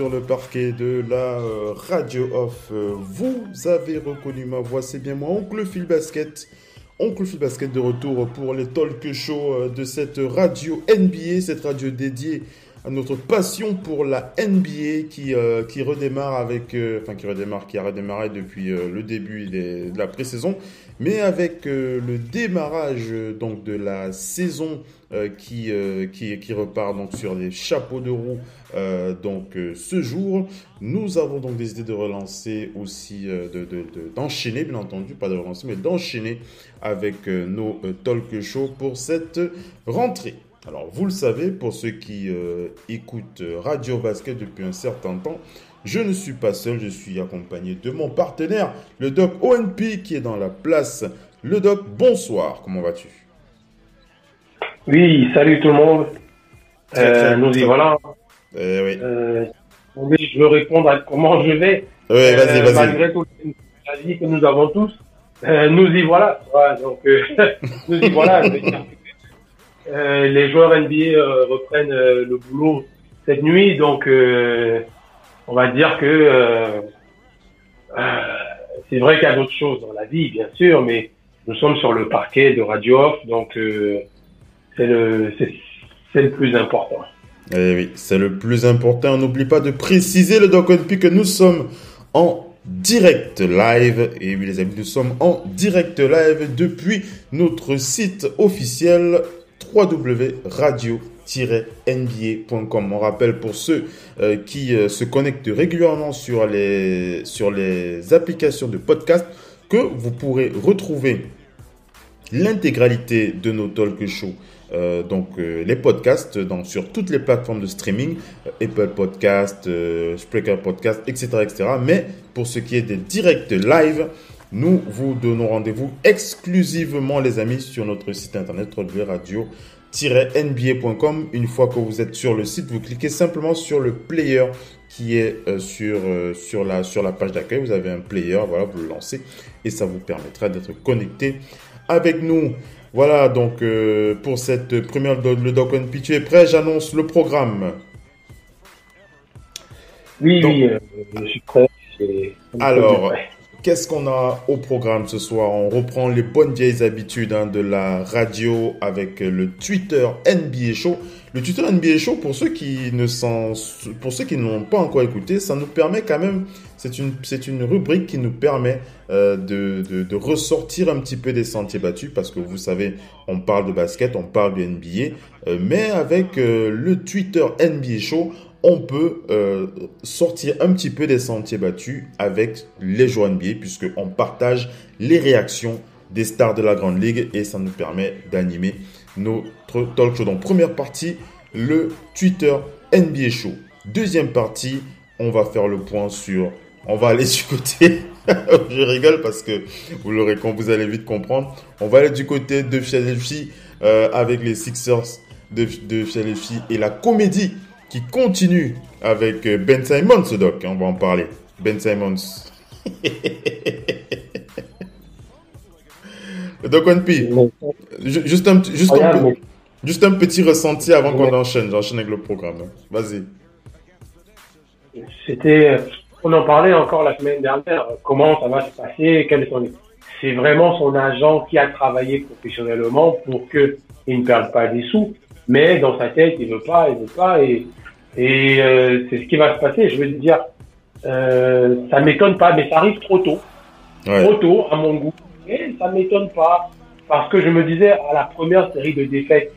Sur le parquet de la euh, Radio Off. Euh, vous avez reconnu ma voix, c'est bien moi, Oncle Phil Basket. Oncle Phil Basket de retour pour les talk shows euh, de cette radio NBA, cette radio dédiée notre passion pour la NBA qui, euh, qui redémarre avec, euh, enfin qui redémarre, qui a redémarré depuis euh, le début de la pré-saison, mais avec le démarrage donc de la saison qui, qui, repart donc sur les chapeaux de roue donc ce jour. Nous avons donc décidé de relancer aussi, euh, de, d'enchaîner bien entendu, pas de relancer, mais d'enchaîner avec nos talk shows pour cette rentrée. Alors vous le savez, pour ceux qui euh, écoutent euh, Radio Basket depuis un certain temps, je ne suis pas seul, je suis accompagné de mon partenaire, le doc ONP qui est dans la place. Le doc, bonsoir, comment vas-tu? Oui, salut tout le monde. Très, Euh, très, nous y voilà. Eh oui, Euh, oui, je veux répondre à comment je vais. Ouais, vas-y, vas-y. Malgré toute la vie que nous avons tous, nous y voilà. Ouais, donc, nous y voilà. Euh, les joueurs NBA euh, reprennent euh, le boulot cette nuit, donc on va dire que c'est vrai qu'il y a d'autres choses dans la vie, bien sûr, mais nous sommes sur le parquet de Radio Off, donc c'est le le plus important. Eh oui, c'est le plus important. N'oublie pas de préciser le Doc que nous sommes en direct live. Et oui, les amis, nous sommes en direct live depuis notre site officiel www.radio-nba.com. On rappelle pour ceux euh, qui euh, se connectent régulièrement sur les, sur les applications de podcast que vous pourrez retrouver l'intégralité de nos talk shows. euh, donc les podcasts donc, sur toutes les plateformes de streaming, Apple Podcast, Spreaker Podcast, etc., etc. Mais pour ce qui est des directs live, nous vous donnons rendez-vous exclusivement les amis sur notre site internet www.radio-nba.com. Une fois que vous êtes sur le site, vous cliquez simplement sur le player qui est euh, sur, euh, sur, la, sur la page d'accueil. Vous avez un player, voilà, vous le lancez et ça vous permettra d'être connecté avec nous. Voilà donc euh, pour cette première le Doc NP. Tu es prêt J'annonce le programme. Oui, Donc- oui, je suis prêt. Alors. Qu'est-ce qu'on a au programme ce soir? On reprend les bonnes vieilles habitudes hein, de la radio avec le Twitter NBA Show. Le Twitter NBA Show, pour ceux qui ne n'ont pas encore écouté, ça nous permet quand même. C'est une, rubrique qui nous permet euh, de ressortir un petit peu des sentiers battus parce que vous savez, on parle de basket, on parle du NBA, euh, mais avec euh, le Twitter NBA Show, on peut euh, sortir un petit peu des sentiers battus avec les joueurs NBA puisqu'on partage les réactions des stars de la Grande Ligue et ça nous permet d'animer notre talk show. Donc première partie, le Twitter NBA Show. Deuxième partie, on va faire le point sur... On va aller du côté... Je rigole parce que vous l'aurez quand vous allez vite comprendre. On va aller du côté de Philadelphie euh, avec les Sixers de, de Philadelphie et la comédie qui continue avec euh, Ben Simons, Doc. On va en parler. Ben Simons. Doc One P. Ju- Juste un, petit- un, juste un ressenti avant qu'on enchaîne. J'enchaîne avec le programme. hein. Vas-y. C'était, on en parlait encore la semaine dernière. Comment ça va se passer? Quel est son C'est vraiment son agent qui a travaillé professionnellement pour que il ne perde pas des sous. Mais dans sa tête, il veut pas, il veut pas, et et euh, c'est ce qui va se passer. Je veux dire, euh, ça m'étonne pas, mais ça arrive trop tôt. Ouais. trop tôt à mon goût. Et ça m'étonne pas parce que je me disais à la première série de défaites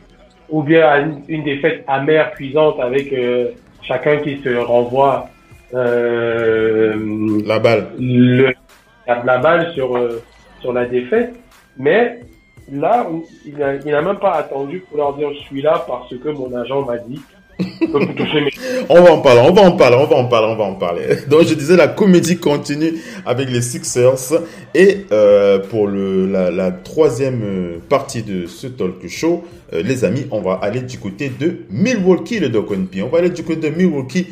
ou bien à une, une défaite amère, cuisante avec euh, chacun qui se renvoie euh, La balle. le, la, la balle sur, euh, sur la défaite. Mais là, il n'a même pas attendu pour leur dire je suis là parce que mon agent m'a dit. On va en parler, on va en parler, on va en parler, on va en parler. Donc je disais la comédie continue avec les Sixers et euh, pour le, la, troisième euh, partie de ce talk show, euh, les amis, on va aller du côté de Milwaukee, le Doc. On va aller du côté de Milwaukee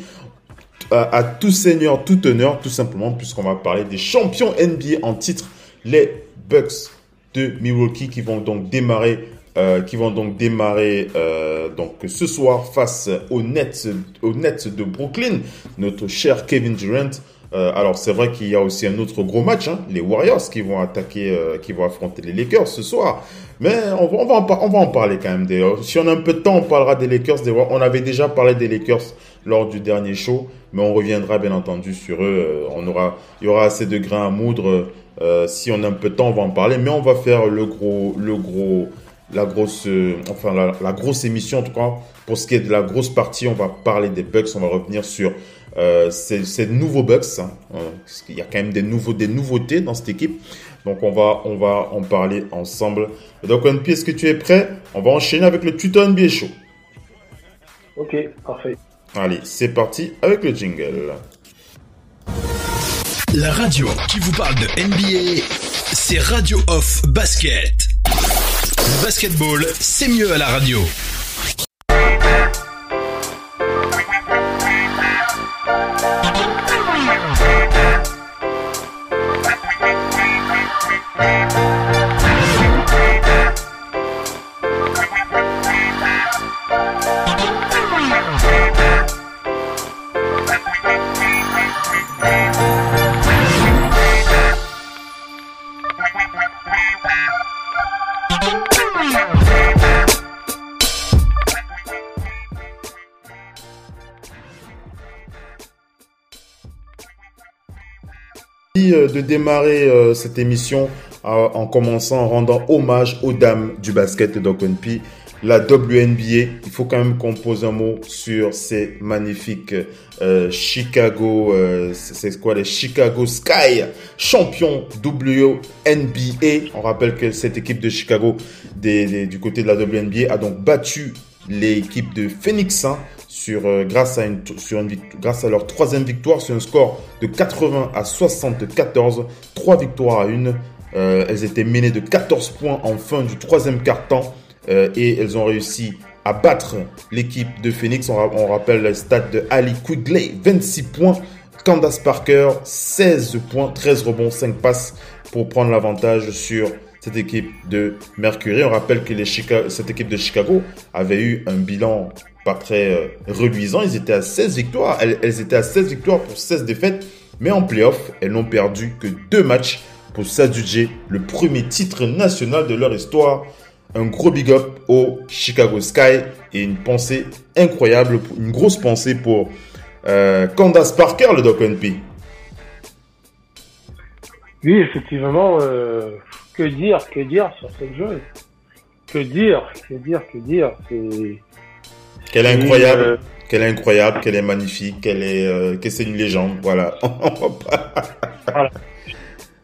à, à tout seigneur, tout honneur, tout simplement puisqu'on va parler des champions NBA en titre, les Bucks de Milwaukee qui vont donc démarrer euh, qui vont donc démarrer euh, donc ce soir face aux Nets, aux Nets de Brooklyn, notre cher Kevin Durant. Euh, alors c'est vrai qu'il y a aussi un autre gros match, hein, les Warriors qui vont attaquer, euh, qui vont affronter les Lakers ce soir. Mais on va, on va, en, par- on va en parler quand même. D'ailleurs, si on a un peu de temps, on parlera des Lakers. Des, on avait déjà parlé des Lakers lors du dernier show, mais on reviendra bien entendu sur eux. Euh, on aura, il y aura assez de grains à moudre. Euh, si on a un peu de temps, on va en parler. Mais on va faire le gros, le gros, la grosse, euh, enfin la, la grosse émission en tout cas. Pour ce qui est de la grosse partie, on va parler des Bucks. On va revenir sur euh, ces, ces nouveaux Bucks. hein. Euh, parce qu'il y a quand même des nouveaux, des nouveautés dans cette équipe. Donc on va, on va en parler ensemble. Et donc NP, est-ce que tu es prêt? On va enchaîner avec le tuto NBA Show. Ok, parfait. Allez, c'est parti avec le jingle. La radio qui vous parle de NBA, c'est Radio Off Basket. Basketball, c'est mieux à la radio. Euh, de démarrer euh, cette émission euh, en commençant en rendant hommage aux dames du basket de. La WNBA, il faut quand même qu'on pose un mot sur ces magnifiques Chicago, c'est quoi les Chicago Sky, champions WNBA. On rappelle que cette équipe de Chicago du côté de la WNBA a donc battu l'équipe de Phoenix hein, euh, grâce, à leur troisième victoire sur un score de 80 à 74, trois victoires à une. Euh, elles étaient menées de 14 points en fin du troisième quart-temps euh, et elles ont réussi à battre l'équipe de Phoenix. On, ra- on rappelle le stade de Ali Quigley, 26 points. Candace Parker, 16 points, 13 rebonds, 5 passes pour prendre l'avantage sur cette équipe de Mercury. On rappelle que cette équipe de Chicago avait eu un bilan pas très euh, reluisant. Ils étaient à 16 victoires. Elles, étaient à 16 victoires pour 16 défaites. Mais en playoff, elles n'ont perdu que deux matchs pour s'adjuger le premier titre national de leur histoire. Un gros big up au Chicago Sky et une pensée incroyable, une grosse pensée pour euh, Candace Parker, le Doc NP. Oui, effectivement, euh, que dire, que dire sur cette joueuse? Que dire, que dire, que dire? C'est Qu'elle est incroyable, euh, qu'elle est incroyable, qu'elle est magnifique, qu'elle est, euh, que c'est une légende. Voilà.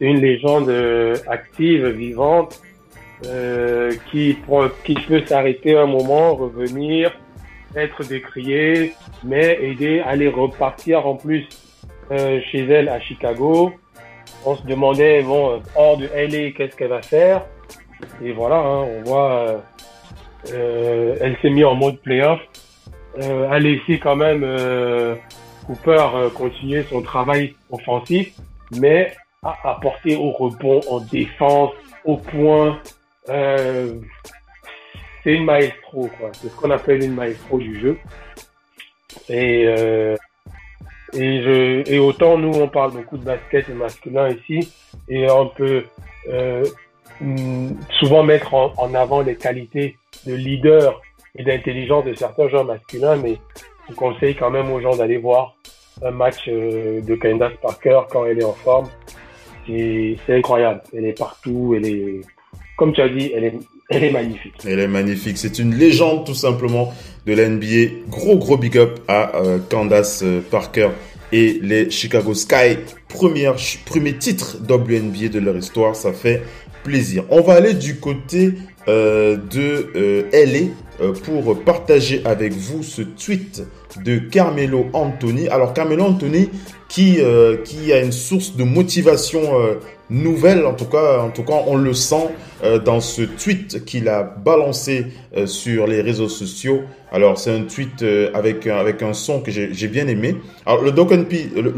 Une légende euh, active, vivante, euh, qui, peut s'arrêter un moment, revenir, être décriée, mais aider à aller repartir en plus euh, chez elle à Chicago. On se demandait, bon, hors de LA, qu'est-ce qu'elle va faire? Et voilà, hein, on voit, euh, elle s'est mise en mode playoff, euh, a laissé quand même euh, Cooper euh, continuer son travail offensif, mais a apporté au rebond, en défense, au point. Euh, c'est une maestro, quoi. C'est ce qu'on appelle une maestro du jeu. Et, euh, et, je, et autant nous, on parle beaucoup de basket masculin ici, et on peut souvent mettre en, avant les qualités de leader et d'intelligence de certains joueurs masculins, mais on conseille quand même aux gens d'aller voir un match euh, de Candace Parker quand elle est en forme. C'est incroyable. Elle est partout. Elle est, comme tu as dit, elle est, magnifique. Elle est magnifique. C'est une légende tout simplement de la NBA. Gros gros big up à euh, Candace euh, Parker et les Chicago Sky. Premier titre WNBA de leur histoire. Ça fait On va aller du côté euh, de euh, LA euh, pour partager avec vous ce tweet de Carmelo Anthony. Alors Carmelo Anthony qui euh, a une source de motivation nouvelle en tout cas en tout cas on le sent dans ce tweet qu'il a balancé sur les réseaux sociaux. Alors c'est un tweet avec un- son que j'ai bien aimé. Alors le doc NP, le,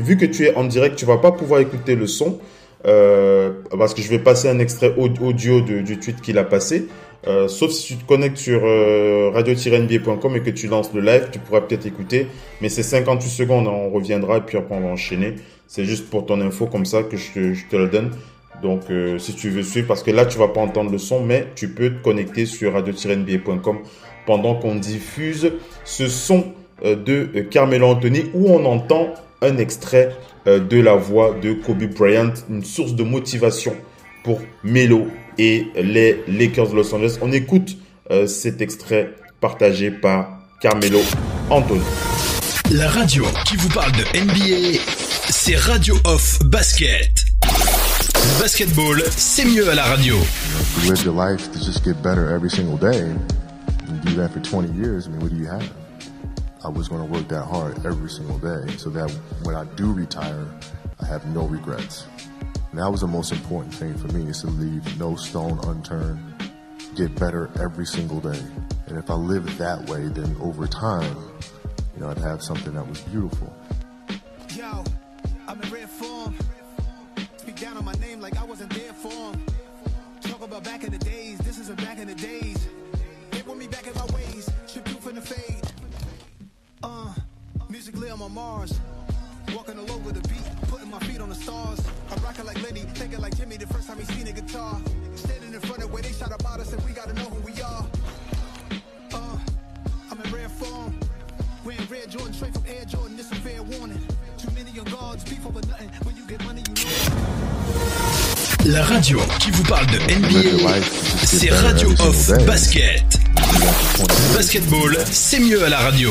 vu que tu es en direct, tu vas pas pouvoir écouter le son. Euh, parce que je vais passer un extrait au- audio du tweet qu'il a passé. Euh, sauf si tu te connectes sur euh, radio-nba.com et que tu lances le live, tu pourras peut-être écouter. Mais c'est 58 secondes, hein, on reviendra et puis après on va enchaîner. C'est juste pour ton info comme ça que je te, je le donne. Donc euh, si tu veux suivre, parce que là tu vas pas entendre le son, mais tu peux te connecter sur radio-nba.com pendant qu'on diffuse ce son euh, de euh, Carmelo Anthony où on entend un extrait de la voix de Kobe Bryant, une source de motivation pour Melo et les Lakers de Los Angeles. On écoute euh, cet extrait partagé par Carmelo Anthony. La radio qui vous parle de NBA, c'est Radio Off Basket. Le basketball, c'est mieux à la radio. you live your life to just get better every single day and do that for 20 years, I mean, what do you have? I was going to work that hard every single day so that when I do retire, I have no regrets. And that was the most important thing for me is to leave no stone unturned, get better every single day. And if I lived that way, then over time, you know, I'd have something that was beautiful. Yo, I'm in form. I'm on Mars. Walking all over the beat, putting my feet on the stars. I'm rocking like Lenny, thinking like Jimmy the first time he seen a guitar. Standing in front of where they shot about us and we gotta know who we are. Uh, I'm in rare form. Wearing red Jordan straight from Air Jordan, this a fair warning. Too many young guards, beef over nothing. When you get money, you know. La radio qui vous parle de NBA, c'est Radio Off day. Basket. Do that for 20 Le years. basketball, c'est mieux à la radio.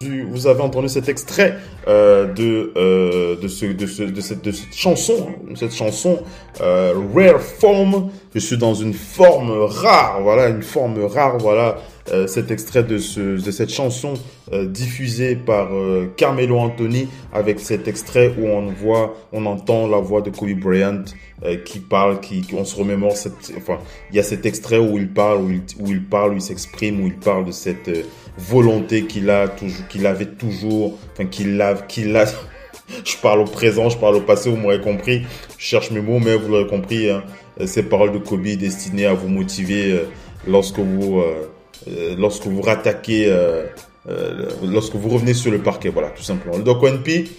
Vous avez entendu cet extrait euh, de, euh, de, ce, de, ce, de, cette, de cette chanson, hein, cette chanson euh, Rare Form. Je suis dans une forme rare, voilà, une forme rare, voilà. euh, cet extrait de, ce, de cette chanson euh, diffusée par euh, Carmelo Anthony avec cet extrait où on voit, on entend la voix de Kobe Bryant qui parle, qui, on se remémore cette, enfin, il y a cet extrait où il parle, où il, où il parle, où il s'exprime, où il parle de cette volonté qu'il a toujours, qu'il avait toujours, enfin qu'il a, qu'il a. Je parle au présent, je parle au passé, vous m'aurez compris. Je cherche mes mots, mais vous l'aurez compris. Hein, ces paroles de Kobe destinées à vous motiver euh, lorsque vous, euh, euh, lorsque vous rattaquez, euh, euh, lorsque vous revenez sur le parquet. Voilà, tout simplement. Le Doc NP,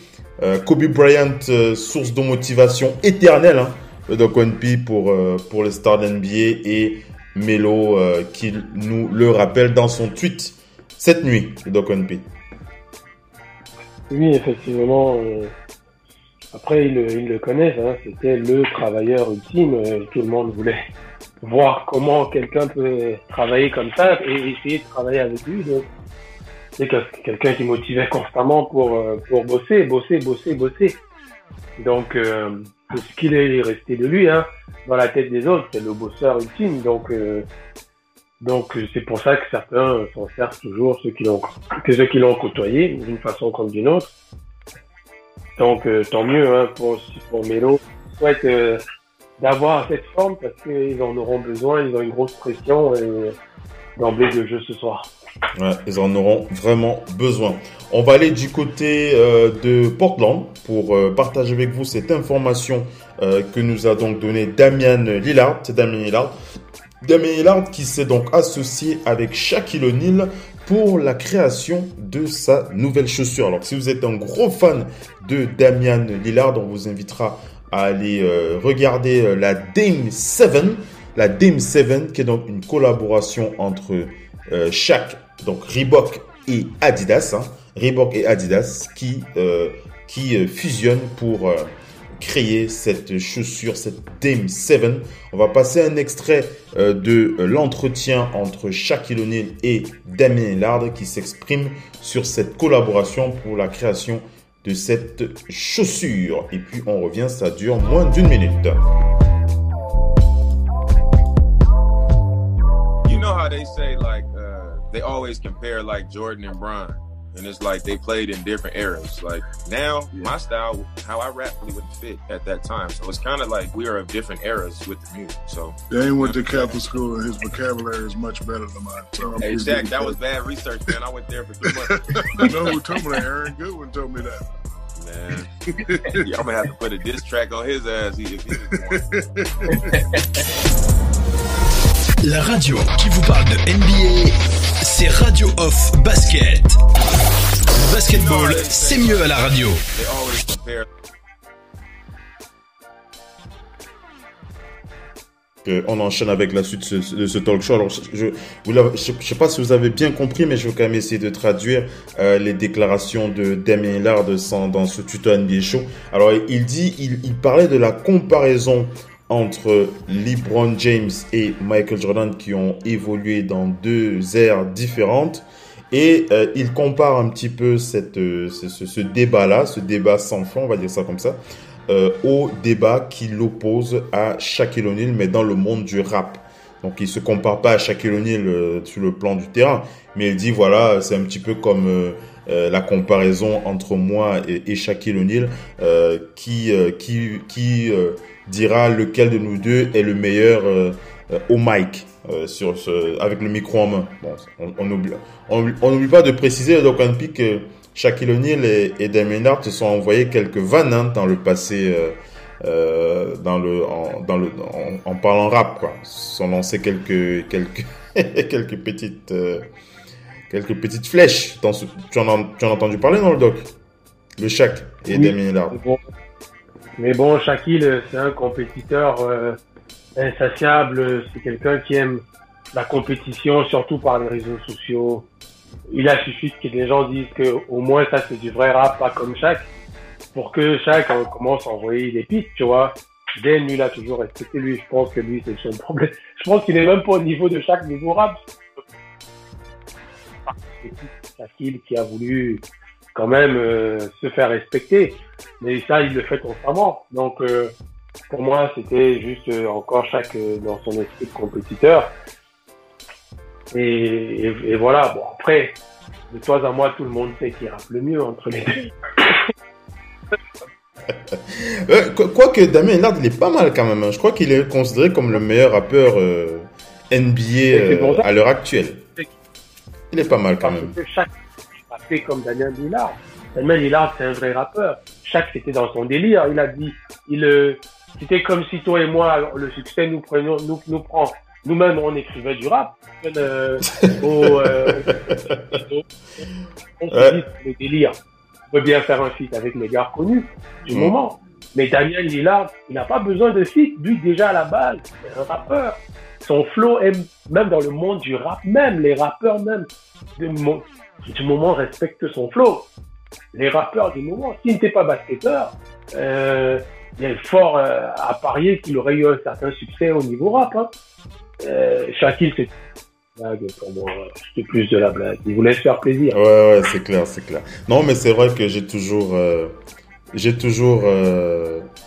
euh, Kobe Bryant, euh, source de motivation éternelle. Hein, le Doc NP pour euh, pour les stars d'NBA et Melo euh, qui nous le rappelle dans son tweet cette nuit, le Doc NP. Oui, effectivement. euh, après, ils, le- ils le connaissent. Hein, C'était le travailleur ultime. euh, Tout le monde voulait voir comment quelqu'un peut travailler comme ça et essayer de travailler avec lui. Donc, c'est quel- quelqu'un qui motivait constamment pour, euh, pour bosser, bosser, bosser, bosser. Donc, euh, ce qu'il est resté de lui, hein, dans la tête des autres, c'est le bosseur ultime. Donc, euh, donc euh, c'est pour ça que certains s'en servent toujours, ceux qui l'ont, ceux qui l'ont côtoyé, d'une façon comme d'une autre. Donc, euh, tant mieux hein, pour, pour Melo. Souhaite euh, d'avoir cette forme parce qu'ils en auront besoin, ils ont une grosse pression et d'emblée de jeu ce soir. Ils en auront vraiment besoin. On va aller du côté euh, de Portland pour euh, partager avec vous cette information euh, que nous a donc donné Damian Lillard. C'est Damian Lillard. Damian Lillard qui s'est donc associé avec Shaquille O'Neal pour la création de sa nouvelle chaussure. Alors si vous êtes un gros fan de Damian Lillard, on vous invitera à aller euh, regarder euh, la Dame 7. La Dame 7 qui est donc une collaboration entre euh, Shaq, donc Reebok et Adidas, hein, Reebok et Adidas qui, fusionnent pour créer cette chaussure, cette Dame 7. On va passer un extrait euh, de euh, l'entretien entre Shaquille O'Neal et Damien Lillard qui s'exprime sur cette collaboration pour la création de cette chaussure. Et puis on revient, ça dure moins d'une minute. you know how they say like uh, they always Jordan and and it's like they played in different eras. Like now, my style, how I rap really wouldn't fit at that time. So it's kind of like we are of different eras with the music. So Dane went to Catholic school and his vocabulary is much better than mine. So I'm hey, pretty Shaq, good that was bad research, man. I went there for three months. You know who told me that? Aaron Goodwin told me that. Man, yeah, I'm gonna have to put a diss track on his ass if he. La radio qui vous parle de NBA, c'est Radio Off Basket. Basketball, c'est mieux à la radio. Euh, on enchaîne avec la suite de ce, talk show. Alors, je, je sais pas si vous avez bien compris, mais je vais quand même essayer de traduire euh, les déclarations de Damien Lillard sans- dans ce tuto NBA show. Alors, il dit, il, il parlait de la comparaison entre LeBron James et Michael Jordan qui ont évolué dans deux ères différentes. Et euh, il compare un petit peu cette, euh, ce, ce- débat-là, ce débat sans fond, on va dire ça comme ça, euh, au débat qui l'oppose à Shaquille O'Neal, mais dans le monde du rap. Donc il se compare pas à Shaquille O'Neal euh, sur le plan du terrain, mais il dit voilà, c'est un petit peu comme euh, euh, la comparaison entre moi et, et Shaquille O'Neal, qui qui qui dira lequel de nous deux est le meilleur au mic euh, sur ce, avec le micro en main. Bon, on on oublie on on n'oublie pas de préciser donc un pic que Shaquille O'Neal et, et Damien se sont envoyés quelques vannes hein, dans le passé, euh, euh, dans le, en, dans le, en, en parlant rap, quoi. Ils se sont lancés quelques, quelques, quelques petites, euh, quelques petites flèches. Dans ce- tu, en as, tu en as entendu parler dans le doc? Le Shaq et Oui. Damien. Mais bon, Shaquille, c'est un compétiteur insatiable. C'est quelqu'un qui aime la compétition, surtout par les réseaux sociaux. Il a suffi que les gens disent que au moins ça c'est du vrai rap, pas comme Shaq, pour que Shaq euh, commence à envoyer des pics, tu vois. Dan, lui, il a toujours respecté lui. Je pense que lui, c'est son problème. Je pense qu'il est même pas au niveau de Shaq niveau rap. C'est Shaquille qui a voulu quand même euh, se faire respecter. Mais ça, il le fait constamment. Donc, euh, pour moi, c'était juste euh, encore chaque euh, dans son esprit de compétiteur. Et, et, et voilà. Bon, après, de toi à moi, tout le monde sait qui rappe le mieux entre les deux. Euh, qu- Quoique Damien Lillard, il est pas mal quand même. hein. Je crois qu'il est considéré comme le meilleur rappeur euh, NBA euh, à l'heure actuelle. Il est pas mal quand Parce même. que chaque rappé comme Daniel Lillard. Daniel Lillard, c'est un vrai rappeur. Chaque, c'était dans son délire. Il a dit, il, c'était comme si toi et moi, le succès nous prenions, nous, nous prend. Nous-mêmes, on écrivait du rap. Euh, au, euh, on se dit, le délire. On peut bien faire un feat avec les gars connus du Mm. moment. Mais Daniel Lillard, il n'a pas besoin de feat. Lui, déjà, à la base, c'est un rappeur. Son flow est, même dans le monde du rap, même les rappeurs même, du moment respectent son flow. Les rappeurs du moment, s'il n'était pas basketteur, euh, il est fort euh, à parier qu'il aurait eu un certain succès au niveau rap. Hein. Euh, Shaquille, c'est blague pour moi. C'était plus de la blague. Il voulait se faire plaisir. Ouais, ouais, c'est clair, c'est clair. Non, mais c'est vrai que j'ai toujours, euh, j'ai toujours,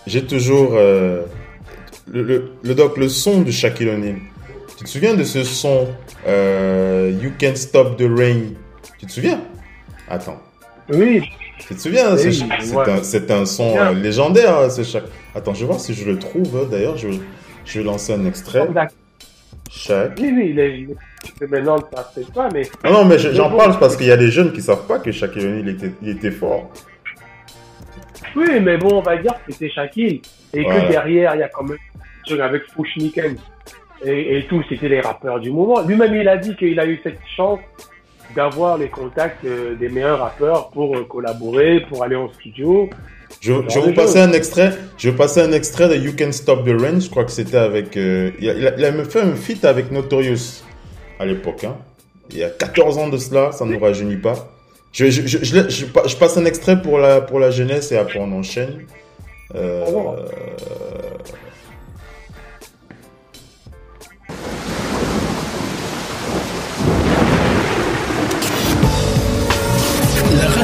j'ai toujours, le, le, le doc, le son de Shaquille O'Neal. Tu te souviens de ce son, You Can't Stop the Rain? Tu te souviens? Attends. Oui. Tu te souviens? Oui, c'est ouais. un, son euh, légendaire, ce Shaq. Attends, je vais voir si je le trouve. hein. D'ailleurs, je, je vais lancer un extrait. Shaq. Oui, oui, il est, maintenant, ça ne fait pas, mais. Ah non, mais je- j'en parle parce qu'il y a des jeunes qui savent pas que Shaquille O'Neal était, il était fort. Oui, mais bon, on va dire que c'était Shaquille. Et Voilà. que derrière, il y a quand même avec Fushniken et, et tout, c'était les rappeurs du moment. Lui-même, il a dit qu'il a eu cette chance d'avoir les contacts euh, des meilleurs rappeurs pour euh, collaborer, pour aller en studio. Je, vais vous passer un extrait. Je vais passer un extrait de You Can Stop the Rain. Je crois que c'était avec. euh, il, a, il a- fait un feat avec Notorious à l'époque. Hein. Il y a 14 ans de cela, ça ne nous rajeunit pas. Je, je, je, je, je- je passe un extrait pour la, pour la jeunesse et après on enchaîne. Euh,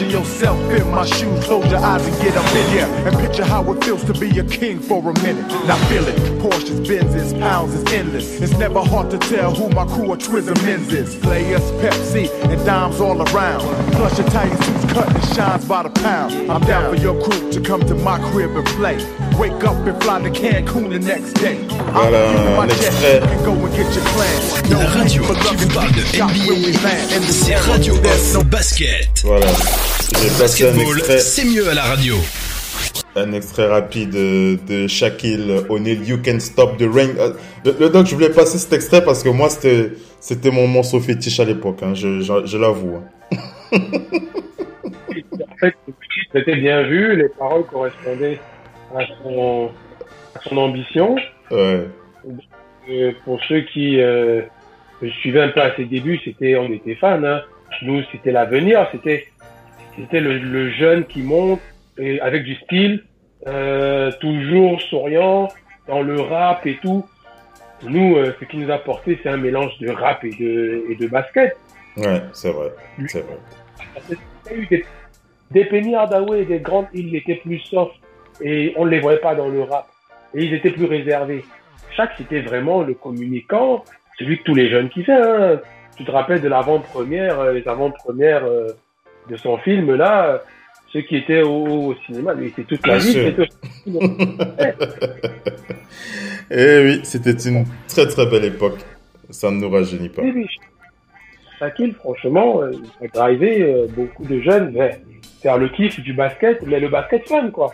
Imagine yourself in my shoes, close your eyes and get up in here. And picture how it feels to be a king for a minute. Now feel it. Porsches, Benzes, pounds is endless. It's never hard to tell who my crew or Twizzle men's is. Players, Pepsi, and dimes all around. Plus your tight suits cut and shines by the pound. I'm down for your crew to come to my crib and play. Wake up and fly to Cancun the next day. Voilà, un extrait. And go and get your plans. La radio qui vous parle de NBA, c'est Radio Off Basket. Voilà. Basketball, c'est mieux à la radio. Un extrait rapide de, de Shaquille O'Neal, You Can Stop the Rain. Euh, Le, le doc, je voulais passer cet extrait parce que moi, c'était, c'était mon morceau fétiche à l'époque, hein, je, je, je l'avoue. hein. En fait, c'était bien vu, les paroles correspondaient à son, à son ambition. Ouais. Euh, pour ceux qui euh, suivaient un peu à ses débuts, c'était, on était fans. Hein. Nous, c'était l'avenir, c'était, c'était le, le jeune qui monte et avec du style, euh, toujours souriant dans le rap et tout. Nous, euh, ce qui nous a porté, c'est un mélange de rap et de, et de basket. Ouais, c'est vrai. C'est vrai. Il y a eu des, des Penny Hardaway et des grandes, ils étaient plus soft et on ne les voyait pas dans le rap. Et ils étaient plus réservés. Chaque, c'était vraiment le communicant, celui que tous les jeunes kiffaient. Hein. Tu te rappelles de l'avant-première, euh, les avant-premières euh, de son film, là, ceux qui étaient au, au cinéma, lui, c'était toute la vie. Eh oui, c'était une très très belle époque. Ça ne nous rajeunit pas. Oui, oui. Shaquille, franchement, euh, il a drivé euh, beaucoup de jeunes vers faire le kiff du basket, mais le basket fun, quoi.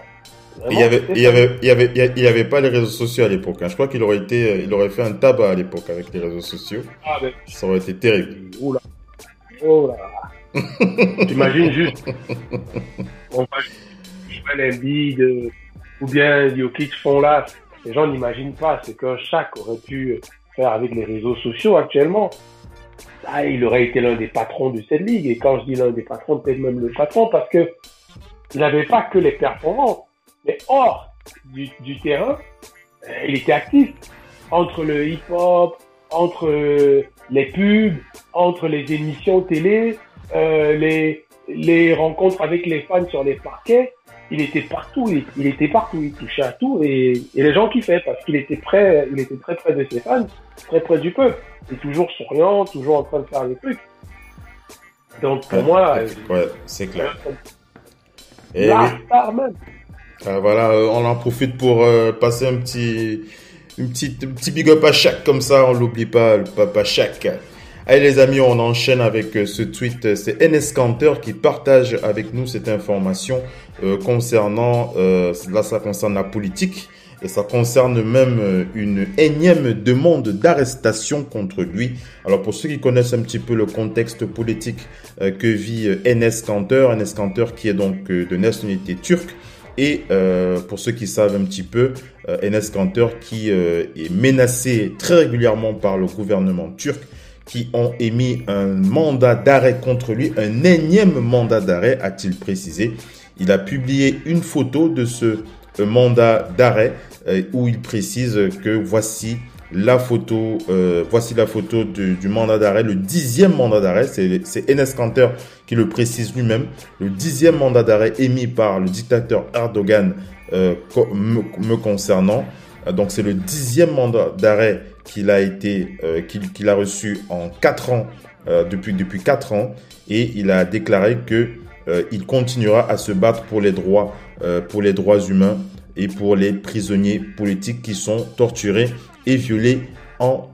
Il y avait, il avait, il avait, il pas les réseaux sociaux à l'époque. hein. Je crois qu'il aurait été, euh, il aurait fait un tabac à l'époque avec les réseaux sociaux. Ah, ben, Ça aurait été terrible. Oula. Oh là là. T'imagines juste. On va jouer l'Embiid euh, ou bien Jokic font là. Les gens n'imaginent pas ce que chaque aurait pu faire avec les réseaux sociaux actuellement. Ah, il aurait été l'un des patrons de cette ligue. Et quand je dis l'un des patrons, peut-être même le patron, parce que il n'avait pas que les performances, mais hors du, terrain, euh, il était actif entre le hip-hop, entre les pubs, entre les émissions télé, euh, les, les rencontres avec les fans sur les parquets. Il était partout, il, il était partout, il touchait à tout et, et les gens kiffaient parce qu'il était près, il était très près de ses fans, très près du peuple. Et toujours souriant, toujours en train de faire des trucs. Donc pour Ouais, moi, ouais, c'est clair. La oui. star même. Ah, voilà, euh, on en profite pour euh, passer un petit, une petite, un petit big up à chaque comme ça, on l'oublie pas, le papa chaque. Allez les amis, on enchaîne avec euh, ce tweet. C'est NS Canter qui partage avec nous cette information euh, concernant, euh, là ça concerne la politique et ça concerne même euh, une énième demande d'arrestation contre lui. Alors pour ceux qui connaissent un petit peu le contexte politique euh, que vit NS Canter, NS Canter qui est donc de nationalité turque, Et pour ceux qui savent un petit peu, Enes Kanter qui est menacé très régulièrement par le gouvernement turc qui ont émis un mandat d'arrêt contre lui, un énième mandat d'arrêt, a-t-il précisé. Il a publié une photo de ce euh, mandat d'arrêt euh, où il précise que voici la photo, euh, voici la photo du, mandat d'arrêt, le dixième mandat d'arrêt, c'est Enes Kanter qui le précise lui-même, le dixième mandat d'arrêt émis par le dictateur Erdogan euh, me, me concernant. Donc c'est le dixième mandat d'arrêt qu'il a été, euh, qu'il a reçu en quatre ans, euh, depuis depuis quatre ans, et il a déclaré que euh, il continuera à se battre pour les droits, euh, pour les droits humains et pour les prisonniers politiques qui sont torturés et violés en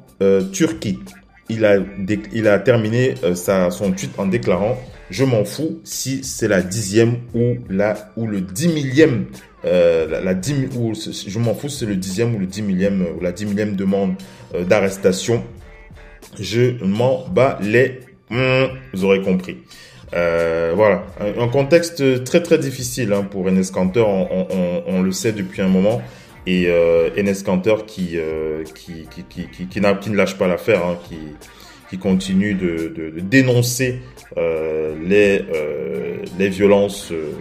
Turquie. Il a, terminé son tweet en déclarant Je m'en fous si c'est la dixième ou, la, ou le dix millième, euh, la, dix, ou je m'en fous si c'est le dixième ou le dix millième, euh, ou la dix millième demande euh, d'arrestation. Je m'en bats les. Hmm, vous aurez compris. Voilà, un, contexte très très difficile hein, pour Enes Kanter, on, le sait depuis un moment. Et euh, Enes Kanter qui, qui, qui, qui, qui, qui ne lâche pas l'affaire, hein, qui, qui continue de, de, de dénoncer euh, les, euh, les violences euh,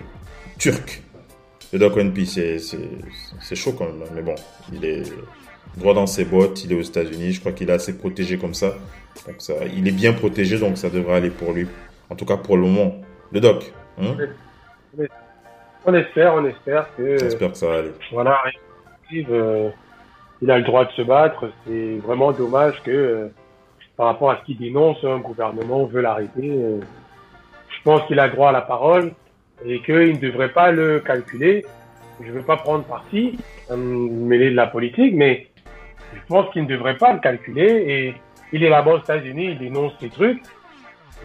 turques. Le Doc c'est chaud quand même, hein, mais bon, il est droit dans ses bottes, il est aux États-Unis, je crois qu'il est assez protégé comme ça. Donc ça, il est bien protégé, donc ça devrait aller pour lui. En tout cas pour le moment. Le Doc, hein? On espère, on espère que. j'espère que ça va aller. Voilà, il a le droit de se battre. C'est vraiment dommage que, par rapport à ce qu'il dénonce, un gouvernement veut l'arrêter. euh, je pense qu'il a droit à la parole et qu'il ne devrait pas le calculer. Je ne veux pas prendre parti, euh, mêler de la politique, mais je pense qu'il ne devrait pas le calculer. Et il est là-bas aux États-Unis, il dénonce ces trucs.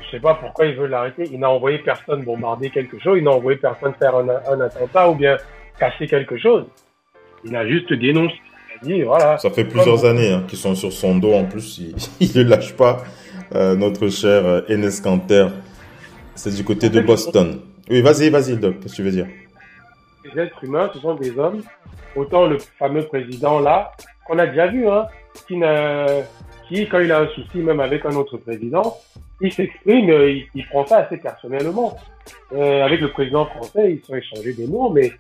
Je sais pas pourquoi il veut l'arrêter. Il n'a envoyé personne bombarder quelque chose. Il n'a envoyé personne faire un, un attentat ou bien casser quelque chose. Il a juste dénoncé. Dit, voilà. Ça fait plusieurs années hein, qu'ils sont sur son dos en plus. Il ne lâche pas. Euh, notre cher euh, Enes Kanter. C'est du côté de Boston. Oui, vas-y, vas-y, Doc. Qu'est-ce que tu veux dire? Les êtres humains, ce sont des hommes. Autant le fameux président là, qu'on a déjà vu, hein, qui, quand il a un souci même avec un autre président, il s'exprime, euh, il, il prend ça assez personnellement. Euh, avec le président français, ils sont échangés des mots, mais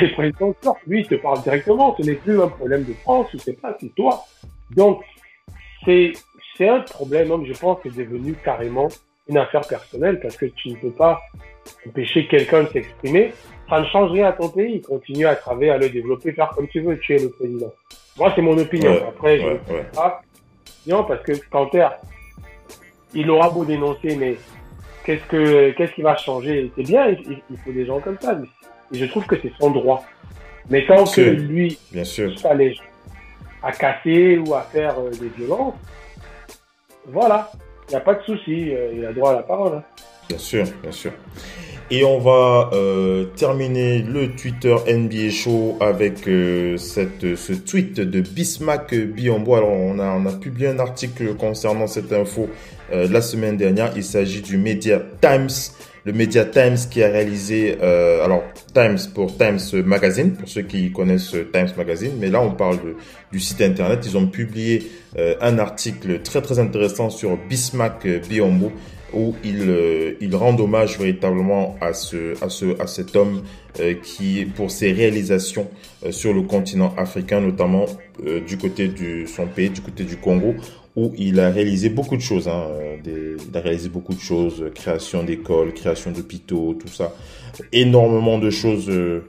le président turc, lui, il te parle directement. Ce n'est plus un problème de France, je sais pas, c'est toi. Donc, c'est, c'est un problème, hein, je pense, qui est devenu carrément une affaire personnelle parce que tu ne peux pas empêcher quelqu'un de s'exprimer. Ça ne change rien à ton pays. Continue à travailler, à le développer, faire comme tu veux. Tu es le président. Moi, c'est mon opinion. Ouais, Après, je ne ouais. sais pas. Non, parce que Kanter, il aura beau dénoncer, mais qu'est-ce que qu'est-ce qui va changer? C'est bien, il, il faut des gens comme ça. mais- Et je trouve que c'est son droit. Mais tant que sûr. lui, Bien sûr. les à casser ou à faire euh, des violences, voilà, il n'y a pas de souci. euh, il a droit à la parole. hein. Bien sûr, bien sûr. Et on va euh, terminer le Twitter NBA Show avec euh, cette, ce tweet de Bismack Biombo. Alors, on a, on a publié un article concernant cette info euh, la semaine dernière. Il s'agit du Media Times. Le Media Times qui a réalisé, euh, alors Times pour Times Magazine, pour ceux qui connaissent Times Magazine, mais là on parle du site internet. Ils ont publié euh, un article très très intéressant sur Bismack Biombo où il, euh, il rend hommage véritablement à, ce, à, ce, à cet homme euh, qui, pour ses réalisations euh, sur le continent africain, notamment euh, du côté de son pays, du côté du Congo, où il a réalisé beaucoup de choses. Hein, euh, il a réalisé beaucoup de choses, euh, création d'écoles, création d'hôpitaux, tout ça. Énormément de choses, euh,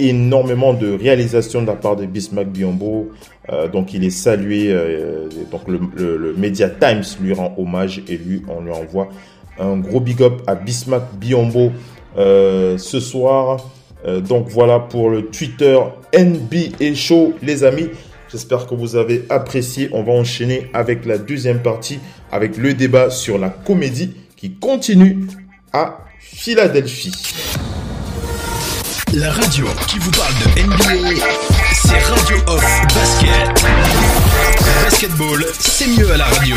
énormément de réalisations de la part de Bismarck Biombo. Donc il est salué, donc le, le, Media Times lui rend hommage et lui on lui envoie un gros big up à Bismarck Biombo ce soir. Donc voilà pour le Twitter NBA Show les amis. J'espère que vous avez apprécié. On va enchaîner avec la deuxième partie avec le débat sur la comédie qui continue à Philadelphie. La radio qui vous parle de NBA, c'est Radio Off Basket. Basketball, c'est mieux à la radio.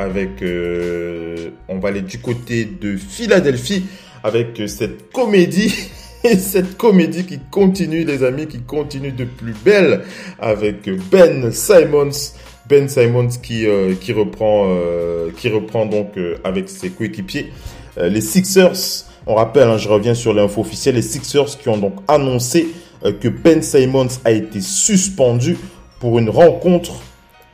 Avec... euh, on va aller du côté de Philadelphie avec euh, cette comédie. Et cette comédie qui continue les amis, qui continue de plus belle avec Ben Simons. Ben Simons qui, euh, reprend, qui reprend donc avec ses coéquipiers. Les Sixers, on rappelle, hein, je reviens sur l'info officielle, les Sixers qui ont donc annoncé que Ben Simons a été suspendu pour une rencontre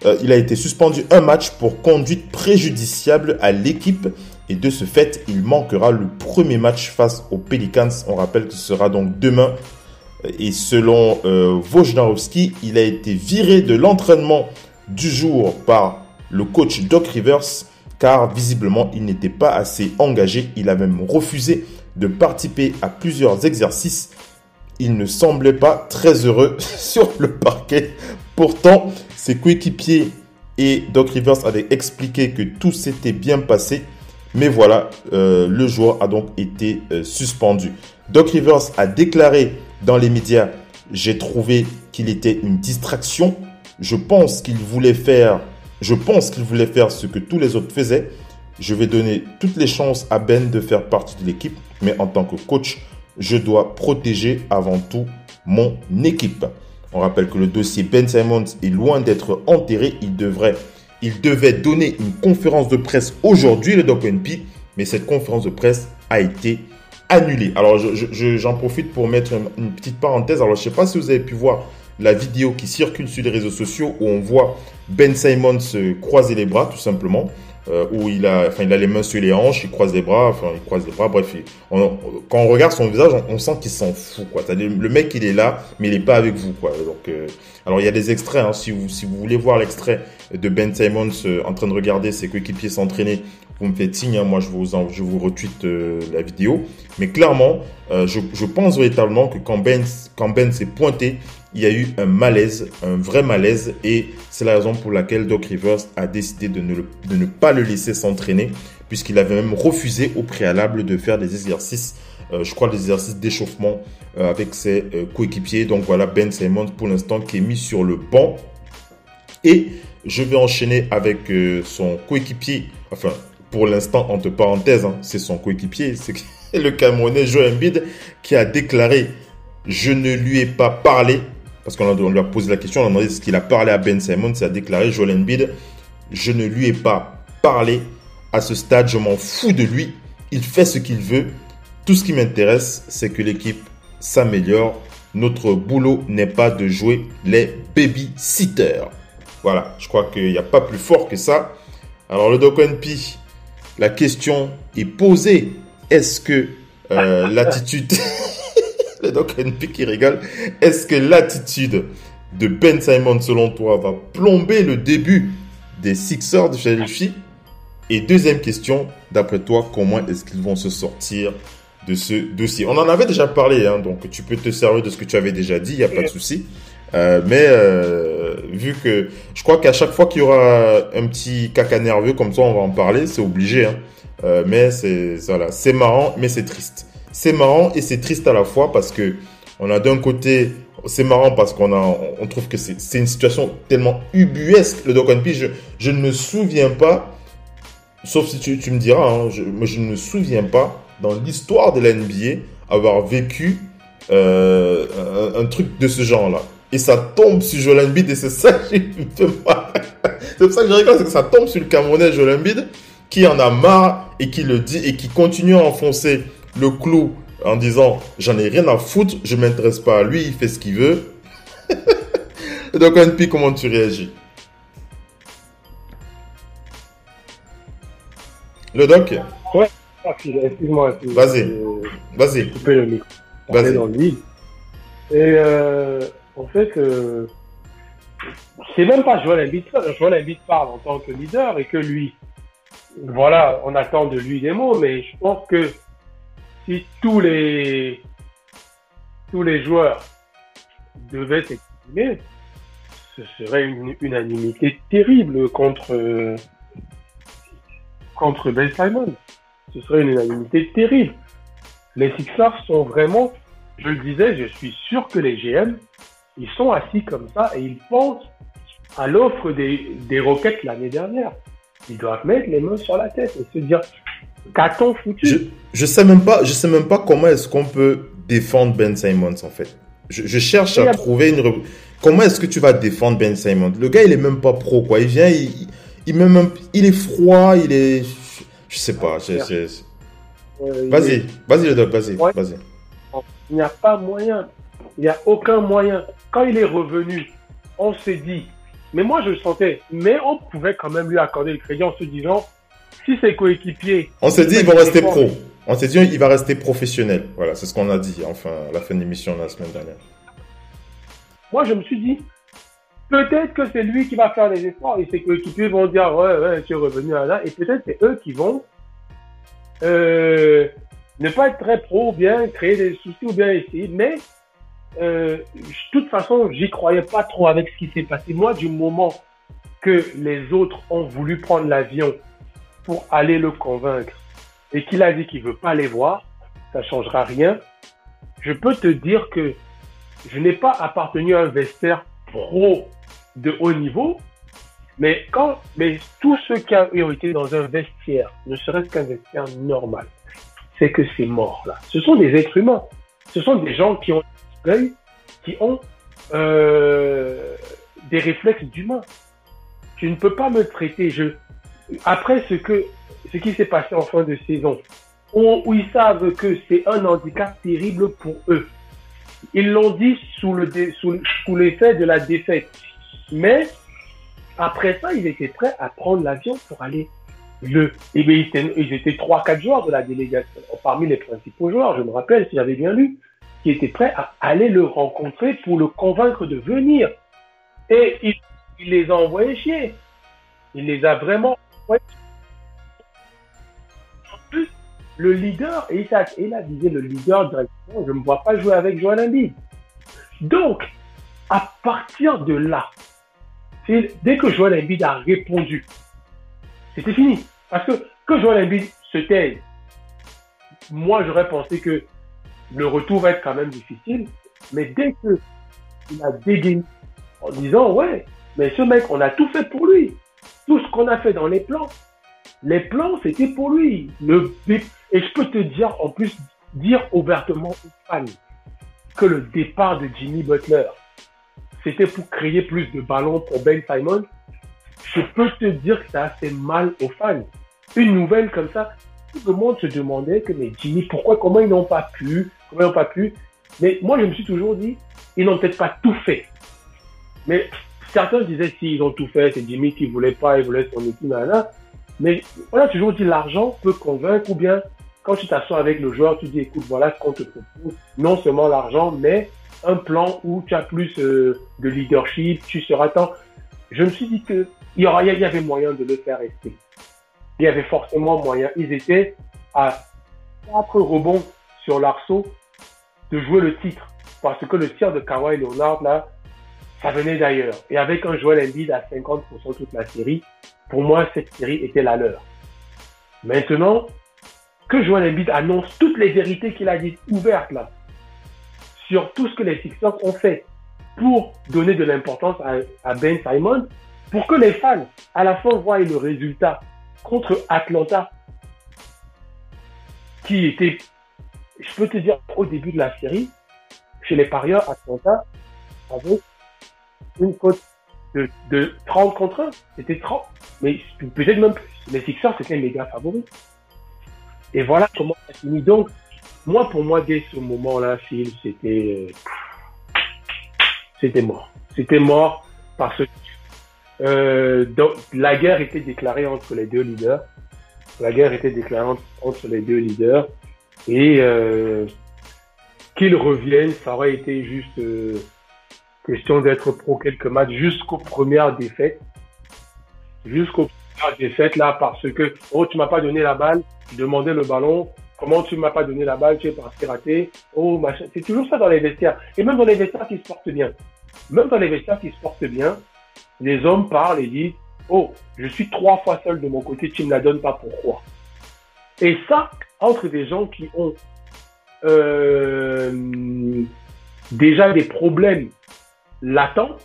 euh, il a été suspendu un match pour conduite préjudiciable à l'équipe et de ce fait, il manquera le premier match face aux Pelicans. On rappelle que ce sera donc demain. Et selon euh, Wojnarowski, il a été viré de l'entraînement du jour par le coach Doc Rivers car visiblement il n'était pas assez engagé. Il a même refusé de participer à plusieurs exercices il ne semblait pas très heureux sur le parquet. Pourtant, ses coéquipiers et Doc Rivers avaient expliqué que tout s'était bien passé. Mais voilà, euh, le joueur a donc été euh, suspendu. Doc Rivers a déclaré dans les médias, j'ai trouvé qu'il était une distraction. Je pense qu'il voulait faire, je pense qu'il voulait faire ce que tous les autres faisaient. Je vais donner toutes les chances à Ben de faire partie de l'équipe, mais en tant que coach, je dois protéger avant tout mon équipe. On rappelle que le dossier Ben Simons est loin d'être enterré. Il devrait, il devait donner une conférence de presse aujourd'hui, le Doc NP, mais cette conférence de presse a été annulée. Alors, je- je- j'en profite pour mettre une, une petite parenthèse. Alors, je ne sais pas si vous avez pu voir la vidéo qui circule sur les réseaux sociaux où on voit Ben Simons se croiser les bras, tout simplement. Euh, où il a, enfin, il a les mains sur les hanches, il croise les bras, enfin, il croise les bras, bref. il- on- quand on regarde son visage, on, on sent qu'il s'en fout, quoi. Le mec, il est là, mais il est pas avec vous, quoi. Donc, euh, alors, il y a des extraits, hein, si vous, si vous voulez voir l'extrait de Ben Simons euh, en train de regarder ses coéquipiers s'entraîner, vous me faites signe, hein, moi, je vous, en- je vous retweet euh, la vidéo. Mais clairement, euh, je, je pense véritablement que quand Ben, quand Ben s'est pointé, il y a eu un malaise, un vrai malaise, et c'est la raison pour laquelle Doc Rivers a décidé de ne, pas le laisser s'entraîner, puisqu'il avait même refusé au préalable de faire des exercices, euh, je crois des exercices d'échauffement euh, avec ses euh, coéquipiers. Donc voilà Ben Simons pour l'instant qui est mis sur le banc. Et je vais enchaîner avec son coéquipier, enfin pour l'instant entre parenthèses, hein, c'est son coéquipier, c'est le Camerounais Joe Embiid qui a déclaré je ne lui ai pas parlé parce qu'on lui a posé la question, on a demandé ce qu'il a parlé à Ben Simons, il a déclaré Joel Embiid, je ne lui ai pas parlé à ce stade, je m'en fous de lui, il fait ce qu'il veut. Tout ce qui m'intéresse, c'est que l'équipe s'améliore. Notre boulot n'est pas de jouer les babysitters. Voilà, je crois qu'il n'y a pas plus fort que ça. Alors le Doc NP, la question est posée. Est-ce que euh, l'attitude... le Doc NP qui rigole? Est-ce que l'attitude de Ben Simon, selon toi, va plomber le début des Sixers de Philadelphie? Et deuxième question, d'après toi, comment est-ce qu'ils vont se sortir de ce dossier? On en avait déjà parlé, hein, donc tu peux te servir de ce que tu avais déjà dit, il n'y a pas de souci. Euh, mais euh, vu que je crois qu'à chaque fois qu'il y aura un petit caca nerveux comme ça, on va en parler, c'est obligé. Hein. Euh, mais c'est voilà, c'est marrant, mais c'est triste. C'est marrant et c'est triste à la fois parce que on a d'un côté, c'est marrant parce qu'on a, on trouve que c'est une situation tellement ubuesque. Le Doc P, je, ne me souviens pas, sauf si tu, me diras, hein, je, mais je ne me souviens pas dans l'histoire de la NBA avoir vécu euh, un, truc de ce genre-là. Et ça tombe sur Joel Embiid et c'est ça fait mal. C'est pour ça que je rigole, c'est que ça tombe sur le Camerounais Joel Embiid qui en a marre et qui le dit et qui continue à enfoncer le clou en disant j'en ai rien à foutre, je m'intéresse pas à lui, il fait ce qu'il veut. Donc NP, comment tu réagis? Le doc? Ouais, excuse-moi. Vas-y. Vas-y. coupé le micro. Vas-y. Dans le vide. Et euh, en fait, euh, c'est même pas Joel Embiid. Joel Embiid parle en tant que leader et que lui, voilà, on attend de lui des mots, mais je pense que si tous les tous les joueurs devaient s'exprimer, ce serait une unanimité terrible contre contre Ben Simon. Ce serait une unanimité terrible. Les Sixers sont vraiment je le disais, je suis sûr que les GM, ils sont assis comme ça et ils pensent à l'offre des, des l'année dernière. Ils doivent mettre les mains sur la tête et se dire, qu'a-t-on foutu Je, je sais même pas, je sais même pas comment est-ce qu'on peut défendre Ben Simmons en fait. Je, je cherche à a- trouver une. Comment est-ce que tu vas défendre Ben Simmons Le gars, il est même pas pro quoi. Il vient, il, il, même- il est froid, il est. Je, sais pas. Euh, Vas-y, vas-y le doc, vas-y, vas-y. Il n'y a pas moyen. Il n'y a aucun moyen. Quand il est revenu, on s'est dit, mais moi je le sentais, mais on pouvait quand même lui accorder le crédit en se disant, si ses coéquipiers. On s'est dit, ils mettent rester pro. On s'est dit, il va rester professionnel. Voilà, c'est ce qu'on a dit, enfin, à la fin de l'émission la semaine dernière. Moi je me suis dit, peut-être que c'est lui qui va faire les efforts et ses coéquipiers vont dire, ouais, ouais, tu es revenu à là, et peut-être c'est eux qui vont euh, ne pas être très pro ou bien créer des soucis ou bien essayer, mais euh, de toute façon, j'y croyais pas trop avec ce qui s'est passé. Moi, du moment que les autres ont voulu prendre l'avion pour aller le convaincre et qu'il a dit qu'il veut pas les voir, ça changera rien. Je peux te dire que je n'ai pas appartenu à un vestiaire pro de haut niveau, mais quand, mais tous ceux qui ont été dans un vestiaire, ne serait-ce qu'un vestiaire normal, c'est que c'est mort là. Ce sont des êtres humains. Ce sont des gens qui ont qui ont euh, des réflexes d'humains. Tu ne peux pas me traiter. Je après ce que ce qui s'est passé en fin de saison, où, ils savent que c'est un handicap terrible pour eux. Ils l'ont dit sous l'effet de la défaite. Mais après ça, ils étaient prêts à prendre l'avion pour aller le. Et bien, ils étaient, ils étaient trois, quatre joueurs de la délégation, parmi les principaux joueurs, je me rappelle, si j'avais bien lu, qui étaient prêts à aller le rencontrer pour le convaincre de venir. Et il, il les a envoyés chier. Il les a vraiment En plus, le leader, et il, a, il a visé le leader directement, je ne me vois pas jouer avec Joel Embiid. Donc, à partir de là, dès que Joel Embiid a répondu, c'était fini. Parce que que Joel Embiid se taise, moi j'aurais pensé que le retour va être quand même difficile. Mais dès que il a dégainé en disant ouais, mais ce mec, on a tout fait pour lui. Tout ce qu'on a fait dans les plans, les plans c'était pour lui. Et je peux te dire en plus dire ouvertement aux fans que le départ de Jimmy Butler c'était pour créer plus de ballons pour Ben Simon, je peux te dire que ça a fait mal aux fans. Une nouvelle comme ça, tout le monde se demandait que mais Jimmy, pourquoi, comment ils n'ont pas pu, comment ils n'ont pas pu? Mais moi, je me suis toujours dit, ils n'ont peut-être pas tout fait. Mais certains disaient si ils ont tout fait, c'est Jimmy qui voulait pas, il voulait son équipe, nanana. Mais on a toujours dit l'argent peut convaincre ou bien quand tu t'assois avec le joueur, tu dis écoute, voilà ce qu'on te propose. Non seulement l'argent, mais un plan où tu as plus euh, de leadership, tu seras tant. Je me suis dit que il y, il y avait moyen de le faire rester. Il y avait forcément moyen. Ils étaient à quatre rebonds sur l'arceau de jouer le titre. Parce que le tir de Kawhi Leonard, là, ça venait d'ailleurs. Et avec un Joel Embiid à 50% toute la série, pour moi, cette série était la leur. Maintenant, que Joel Embiid annonce toutes les vérités qu'il a dites ouvertes là, sur tout ce que les Sixers ont fait pour donner de l'importance à, à Ben Simon, pour que les fans, à la fin, voient le résultat contre Atlanta, qui était, je peux te dire, au début de la série, chez les parieurs, Atlanta avait une cote de, de 30 contre 1. C'était 30, mais peut-être même plus. Les Sixers, c'était méga favoris. Et voilà comment ça finit. Donc, moi, pour moi, dès ce moment-là, Phil, c'était, euh, c'était mort. C'était mort parce que euh, donc, la guerre était déclarée entre les deux leaders. La guerre était déclarée entre, les deux leaders. Et euh, qu'ils reviennent, ça aurait été juste question d'être pro quelques matchs jusqu'aux premières défaites. Jusqu'aux premières défaites, là, parce que, oh, tu m'as pas donné la balle, tu demandais le ballon, comment tu m'as pas donné la balle, tu es parti raté, oh, machin. C'est toujours ça dans les vestiaires. Et même dans les vestiaires qui se portent bien. Même dans les vestiaires qui se portent bien, les hommes parlent et disent Oh, je suis trois fois seul de mon côté, tu ne me la donnes pas, pourquoi? Et ça, entre des gens qui ont euh, déjà des problèmes latents,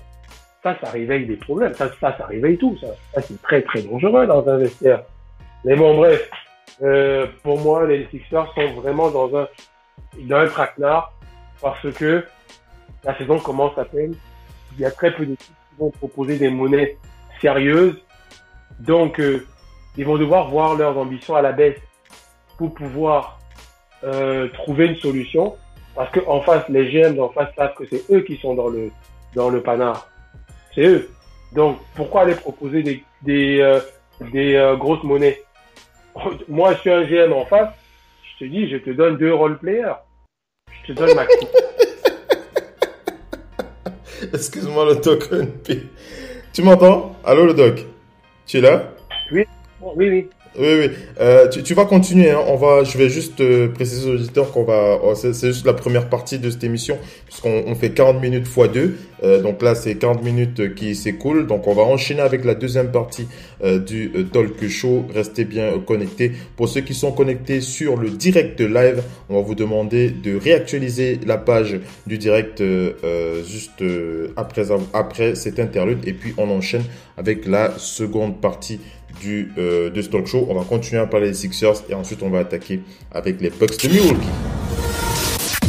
ça, ça réveille des problèmes. Ça, ça, ça réveille tout. Ça, ça c'est très, très dangereux dans un vestiaire. Mais bon, bref. Euh, pour moi, les Sixers sont vraiment dans un, dans un traquenard parce que la saison commence à peine. Il y a très peu d'équipes qui vont proposer des monnaies sérieuses. Donc, euh, ils vont devoir voir leurs ambitions à la baisse pour pouvoir euh, trouver une solution. Parce qu'en face, les GM d'en face savent que c'est eux qui sont dans le, dans le panard. C'est eux. Donc, pourquoi aller proposer des, des, euh, des euh, grosses monnaies? Moi, je suis un GM en face. Je te dis, je te donne deux role players. Je te donne ma Excuse-moi le doc. Tu m'entends? Allô le doc? Tu es là? Oui, oui, oui. Oui, oui. Euh, tu, tu, vas continuer. Hein. On va, je vais juste euh, préciser aux auditeurs qu'on va. Oh, c'est juste la première partie de cette émission, puisqu'on on fait 40 minutes x 2. Euh, donc là, c'est 40 minutes qui s'écoulent. Donc on va enchaîner avec la deuxième partie euh, du euh, Talk Show. Restez bien connectés. Pour ceux qui sont connectés sur le direct live, on va vous demander de réactualiser la page du direct juste après, après cet interlude. Et puis on enchaîne avec la seconde partie du, euh, de ce talk show. On va continuer à parler des Sixers et ensuite on va attaquer avec les Bucks de Milwaukee.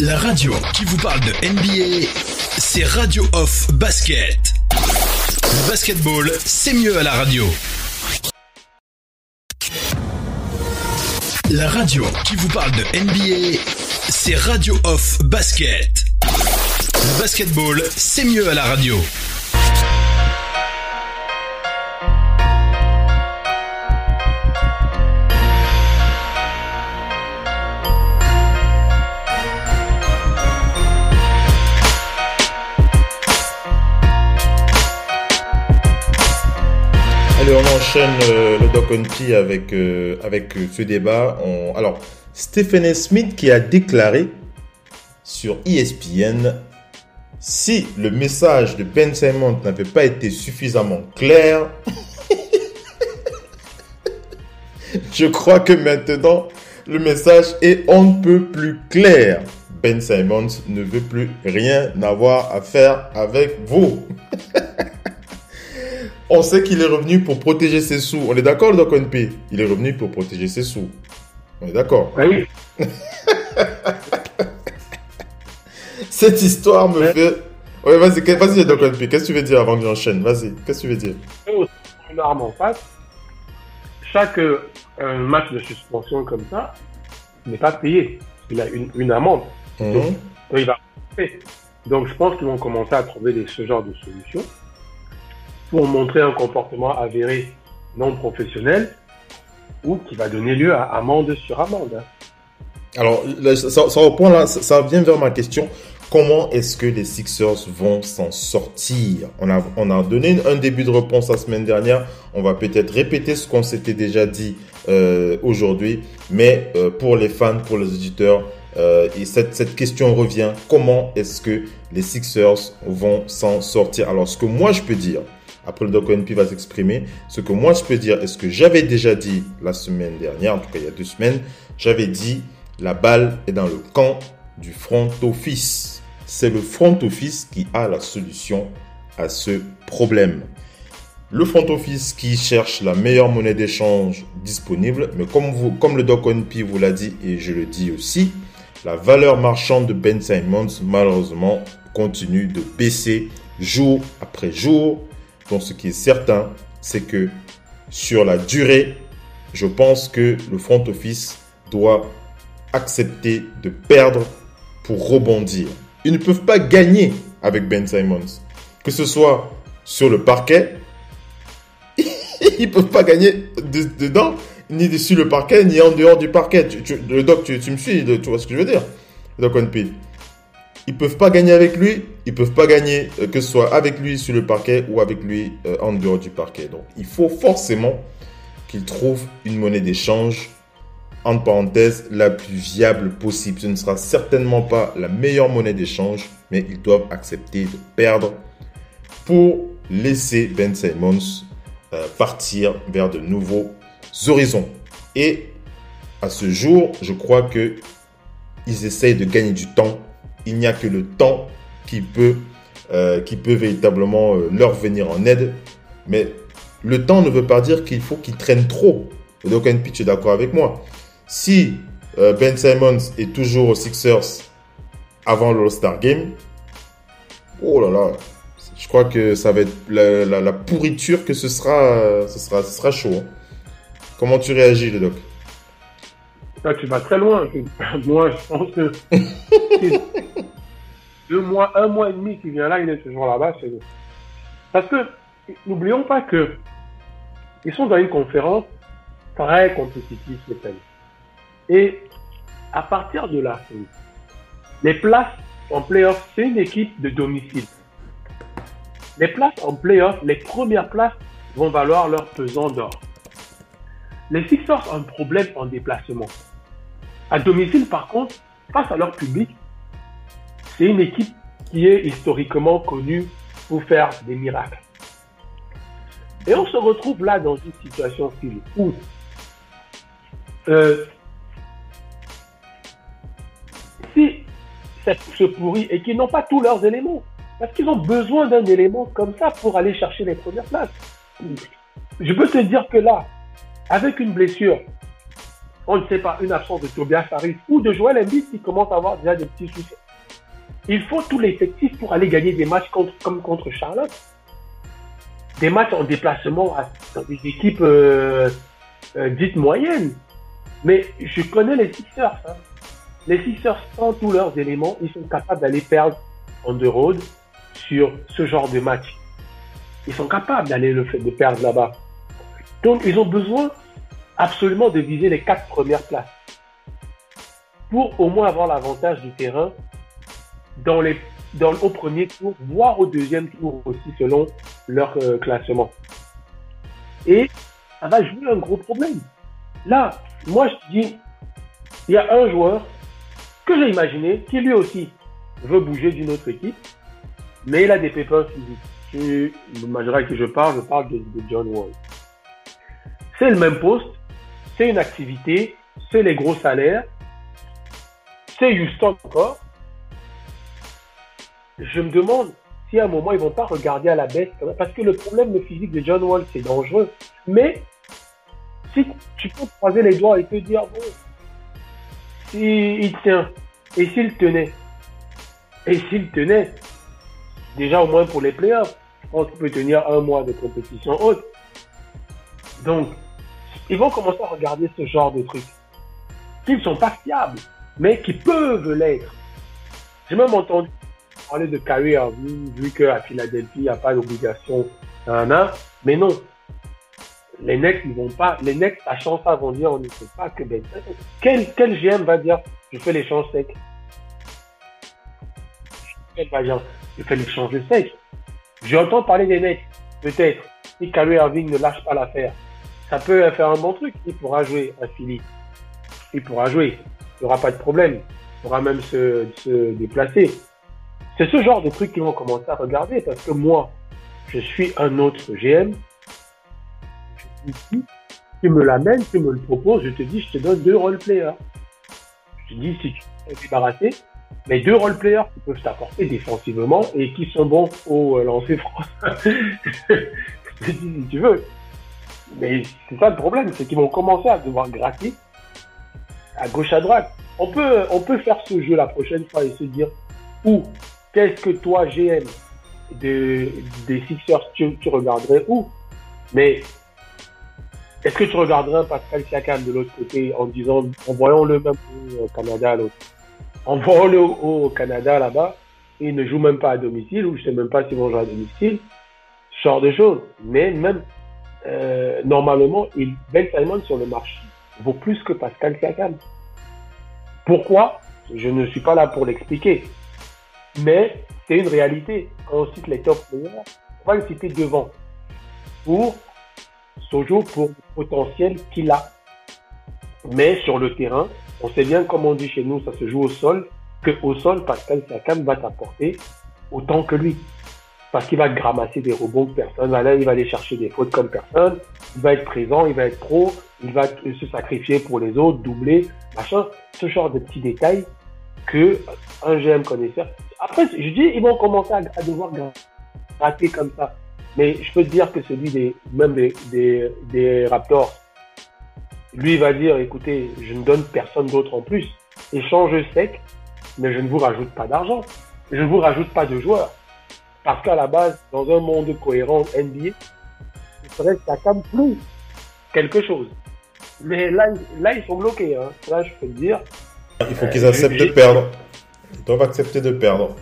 La radio qui vous parle de NBA, c'est Radio Off Basket. Le basketball, c'est mieux à la radio. La radio qui vous parle de NBA, c'est Radio Off Basket. Basketball, c'est mieux à la radio. On enchaîne euh, le Doc avec, euh, avec euh, ce débat. On... Alors, Stephen. Smith qui a déclaré sur ESPN si le message de Ben Simon n'avait pas été suffisamment clair, je crois que maintenant le message est on ne peut plus clair. Ben Simons ne veut plus rien avoir à faire avec vous. On sait qu'il est revenu pour protéger ses sous. On est d'accord, Doc P? Il est revenu pour protéger ses sous. On est d'accord Oui. Cette histoire me fait... Ouais, vas-y, vas-y, Doc P. Qu'est-ce que tu veux dire avant que j'enchaîne? Vas-y, qu'est-ce que tu veux dire? Une arme en face. Chaque euh, match de suspension comme ça n'est pas payé. Il a une, une amende. Mhm. Donc, il va Donc, je pense qu'ils vont commencer à trouver des, ce genre de solutions pour montrer un comportement avéré non professionnel ou qui va donner lieu à amende sur amende. Alors, ça, ça là, ça vient vers ma question. Comment est-ce que les Sixers vont s'en sortir? On a, on a donné un début de réponse la semaine dernière. On va peut-être répéter ce qu'on s'était déjà dit euh, aujourd'hui. Mais euh, pour les fans, pour les auditeurs, euh, et cette, cette question revient. Comment est-ce que les Sixers vont s'en sortir? Alors, ce que moi je peux dire, après le Doc ONP va s'exprimer, ce que moi je peux dire, est ce que j'avais déjà dit la semaine dernière, en tout cas il y a deux semaines, j'avais dit la balle est dans le camp du front office. C'est le front office qui a la solution à ce problème. Le front office qui cherche la meilleure monnaie d'échange disponible, mais comme, vous, comme le Doc ONP vous l'a dit et je le dis aussi, la valeur marchande de Ben Simons malheureusement continue de baisser jour après jour. Ce qui est certain, c'est que sur la durée, je pense que le front office doit accepter de perdre pour rebondir. Ils ne peuvent pas gagner avec Ben Simons. Que ce soit sur le parquet, ils peuvent pas gagner de- dedans, ni sur le parquet, ni en dehors du parquet. Le doc, tu, me suis, tu vois ce que je veux dire? Le doc. Ils peuvent pas gagner avec lui, ils peuvent pas gagner euh, que ce soit avec lui sur le parquet ou avec lui euh, en dehors du parquet. Donc il faut forcément qu'ils trouvent une monnaie d'échange, entre parenthèses, la plus viable possible. Ce ne sera certainement pas la meilleure monnaie d'échange, mais ils doivent accepter de perdre pour laisser Ben Simmons euh, partir vers de nouveaux horizons. Et à ce jour, je crois que ils essayent de gagner du temps. Il n'y a que le temps qui peut, euh, qui peut véritablement euh, leur venir en aide. Mais le temps ne veut pas dire qu'il faut qu'ils traînent trop. Et donc, Pitch est d'accord avec moi. Si euh, Ben Simons est toujours aux Sixers avant l'All-Star Game, oh là là, je crois que ça va être la, la- la pourriture que ce sera, ce sera, ce sera chaud. hein. Comment tu réagis, le doc Là, tu vas très loin. Moi, je pense que deux mois, un mois et demi qu'il vient là, il est toujours là-bas. c'est- Parce que n'oublions pas que ils sont dans une conférence très compétitive cette année. Et à partir de là, les places en playoff, c'est une équipe de domicile. Les places en playoff, les premières places vont valoir leur pesant d'or. Les Sixers ont un problème en déplacement. À domicile, par contre, face à leur public, c'est une équipe qui est historiquement connue pour faire des miracles. Et on se retrouve là dans une situation où euh, si se pourrit et qu'ils n'ont pas tous leurs éléments, parce qu'ils ont besoin d'un élément comme ça pour aller chercher les premières places. Je peux te dire que là, avec une blessure, on ne sait pas, une absence de Tobias Harris ou de Joel Embiid qui commence à avoir déjà des petits soucis. Il faut tout l'effectif pour aller gagner des matchs comme contre Charlotte. Des matchs en déplacement à, dans des équipes euh, euh, dites moyennes. Mais je connais les Sixers. hein. Les Sixers, sans tous leurs éléments, ils sont capables d'aller perdre en the road sur ce genre de match. Ils sont capables d'aller le fait de perdre là-bas. Donc, ils ont besoin absolument de viser les quatre premières places pour au moins avoir l'avantage du terrain dans les, dans, au premier tour, voire au deuxième tour aussi selon leur euh, classement. Et ça va jouer un gros problème. Là, moi je dis, il y a un joueur que j'ai imaginé qui lui aussi veut bouger d'une autre équipe, mais il a des pépins physiques. Tu imagineras à qui je parle, je parle de, de John Wall. C'est le même poste, c'est une activité, c'est les gros salaires, c'est Houston encore. Je me demande si à un moment ils vont pas regarder à la baisse, parce que le problème de physique de John Wall c'est dangereux. Mais si tu peux croiser les doigts et te dire bon, s'il tient et s'il tenait et s'il tenait, déjà au moins pour les playoffs, je pense qu'il peut tenir un mois de compétition haute. Donc, ils vont commencer à regarder ce genre de trucs qui ne sont pas fiables, mais qui peuvent l'être. J'ai même entendu parler de Kyrie Irving, vu qu'à Philadelphie, il n'y a pas d'obligation, mais non. Les Nets, ils vont pas, les Nets, sachant ça, vont dire, on ne sait pas que Ben Quel, quel GM va dire, je fais l'échange sec? Quel va dire, je fais l'échange sec? J'entends parler des Nets, peut-être, si Kyrie Irving ne lâche pas l'affaire. Ça peut faire un bon truc, il pourra jouer à Philly. Il pourra jouer, il n'y aura pas de problème. Il pourra même se déplacer. C'est ce genre de trucs qu'ils vont commencer à regarder parce que moi, je suis un autre GM. Je te dis, tu me l'amènes, tu me le proposes, je te dis, je te donne deux role-players. Je te dis, si tu te débarrasser, mais deux role-players qui peuvent t'apporter défensivement et qui sont bons au euh, lancer franc. je te dis, si tu veux. Mais c'est ça le problème, c'est qu'ils vont commencer à devoir gratter à gauche à droite. On peut, on peut faire ce jeu la prochaine fois et se dire où, qu'est-ce que toi, GM de, des Sixers, tu, tu regarderais où? Mais est-ce que tu regarderais un Pascal Siakam de l'autre côté en disant, envoyons-le même au Canada l'autre Envoyons-le au, au Canada là-bas il ne joue même pas à domicile ou je sais même pas s'ils vont jouer à domicile. Ce genre de choses. Mais même, euh, normalement, il, Ben Simon sur le marché vaut plus que Pascal Siakam. Pourquoi? Je ne suis pas là pour l'expliquer. Mais c'est une réalité. Quand on cite les top players, on va le citer devant. Pour Sojo, pour le potentiel qu'il a. Mais sur le terrain, on sait bien, comme on dit chez nous, ça se joue au sol, que au sol, Pascal Siakam va t'apporter autant que lui. Parce qu'il va ramasser des rebonds que personne là, il va aller chercher des fautes comme personne, il va être présent, il va être pro, il va se sacrifier pour les autres, doubler, machin. Ce genre de petits détails que un GM connaisseur. Après, je dis, ils vont commencer à, devoir gratter comme ça. Mais je peux te dire que celui des, même des, des, Raptors, lui va dire, écoutez, je ne donne personne d'autre en plus. Échange sec, mais je ne vous rajoute pas d'argent. Je ne vous rajoute pas de joueurs. Parce qu'à la base, dans un monde cohérent NBA, il faudrait que ça calme plus quelque chose. Mais là, là ils sont bloqués. Hein. Là, je peux te dire. Il faut qu'ils acceptent de perdre. Ils doivent accepter de perdre.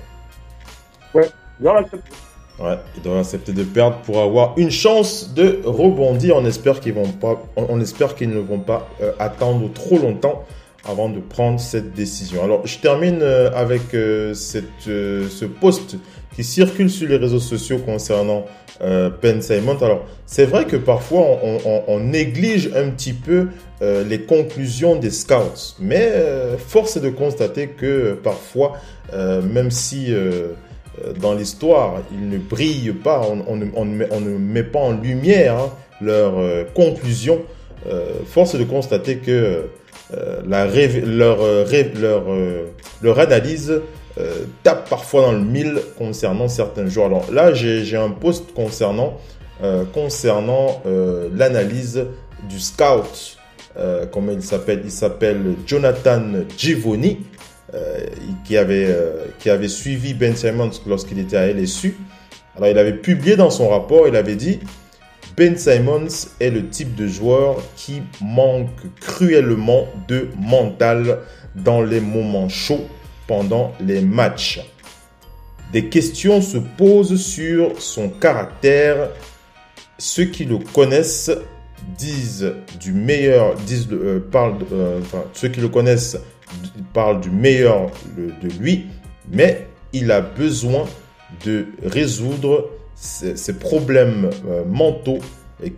Ouais, ils doivent accepter. Ouais, ils doivent accepter de perdre pour avoir une chance de rebondir. On espère qu'ils vont pas, on, espère qu'ils ne vont pas euh, attendre trop longtemps avant de prendre cette décision. Alors, je termine euh, avec euh, cette, euh, ce post qui circule sur les réseaux sociaux concernant euh, Ben Simon. Alors, c'est vrai que parfois on, néglige un petit peu euh, les conclusions des scouts, mais euh, force est de constater que parfois, euh, même si dans l'histoire, ils ne brillent pas, on, ne, met, pas en lumière hein, leurs conclusions. Force est de constater que leur analyse euh, tape parfois dans le mille concernant certains joueurs. Alors là, j'ai un post concernant, euh, concernant euh, l'analyse du scout. Comment il s'appelle? Il s'appelle Jonathan Givoni qui, avait, qui avait suivi Ben Simmons lorsqu'il était à LSU. Alors, il avait publié dans son rapport, il avait dit Ben Simmons est le type de joueur qui manque cruellement de mental dans les moments chauds pendant les matchs. Des questions se posent sur son caractère. Ceux qui le connaissent disent du meilleur, disent, euh, parlent, euh, enfin, ceux qui le connaissent parlent du meilleur de, lui, mais il a besoin de résoudre ses, problèmes euh, mentaux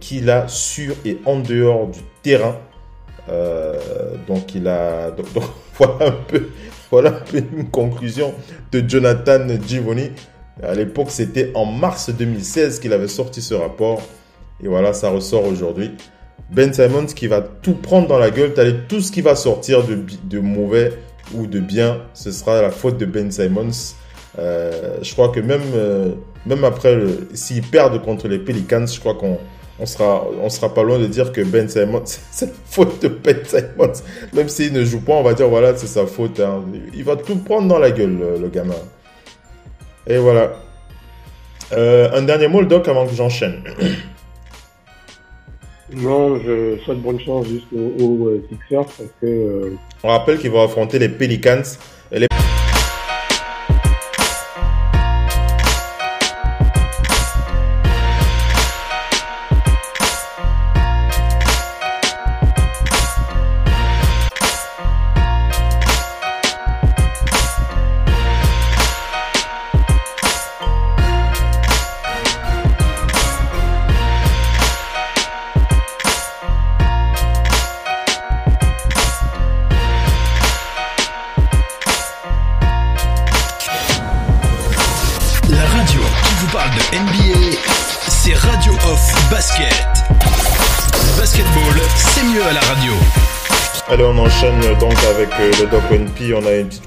qu'il a sur et en dehors du terrain. Euh, donc il a donc, voilà un peu voilà une conclusion de Jonathan Givoni. À l'époque, c'était en mars 2016 qu'il avait sorti ce rapport. Et voilà, ça ressort aujourd'hui. Ben Simons qui va tout prendre dans la gueule. T'as tout ce qui va sortir de, de mauvais ou de bien, ce sera la faute de Ben Simons. Euh, je crois que même, euh, même après, s'ils perdent contre les Pelicans, je crois qu'on on sera, on sera pas loin de dire que Ben Simons, c'est la faute de Ben Simons. Même s'il ne joue pas, on va dire voilà, c'est sa faute. hein. Il va tout prendre dans la gueule, le, le gamin. Et voilà. Euh, un dernier mot, le doc, avant que j'enchaîne. Non, je souhaite bonne chance juste aux, aux, Sixers parce que euh, On rappelle qu'ils vont affronter les Pelicans. Et les...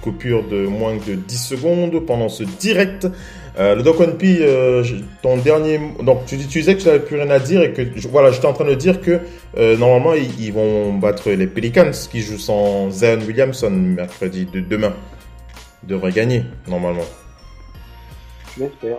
coupure de moins de 10 secondes pendant ce direct. Euh, le Doc NP, euh, je- ton dernier. Donc, tu, tu disais que tu n'avais plus rien à dire et que. je- voilà, j'étais en train de dire que euh, normalement, ils, ils vont battre les Pelicans qui jouent sans Zion Williamson mercredi de demain. Ils devraient gagner, normalement. j'espère.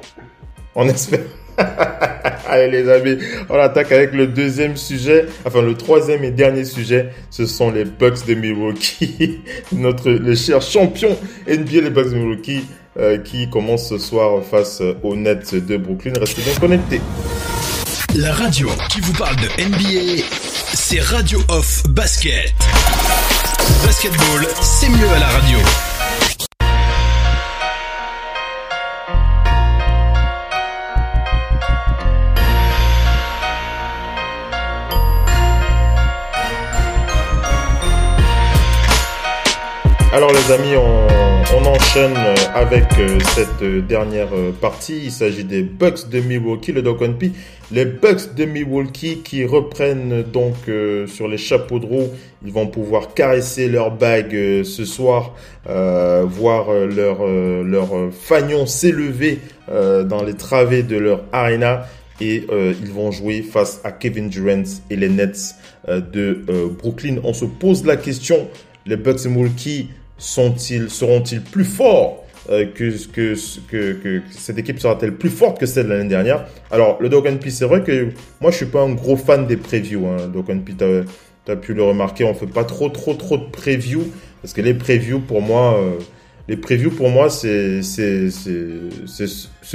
On espère. Allez les amis, on attaque avec le deuxième sujet, enfin le troisième et dernier sujet, ce sont les Bucks de Milwaukee, notre le cher champion NBA les Bucks de Milwaukee euh, qui commence ce soir face aux Nets de Brooklyn. Restez bien connectés. La radio qui vous parle de NBA, c'est Radio Off Basket. Basketball, c'est mieux à la radio. Amis, on, enchaîne euh, avec euh, cette euh, dernière partie. Il s'agit des Bucks de Milwaukee, le Doc P. Les Bucks de Milwaukee qui reprennent donc sur les chapeaux de roue. Ils vont pouvoir caresser leur bague ce soir, voir leur, leur s'élever dans les travées de leur arena. Et ils vont jouer face à Kevin Durant et les Nets de Brooklyn. On se pose la question, les Bucks de Milwaukee sont-ils, seront-ils plus forts euh, que, que, que, que cette équipe sera-t-elle plus forte que celle de l'année dernière? Alors, le Dog P, c'est vrai que moi, je suis pas un gros fan des previews. Hein. Dog P, tu as, pu le remarquer, on fait pas trop, trop, trop de previews parce que les previews, pour moi, euh, les previews, pour moi, c'est ceux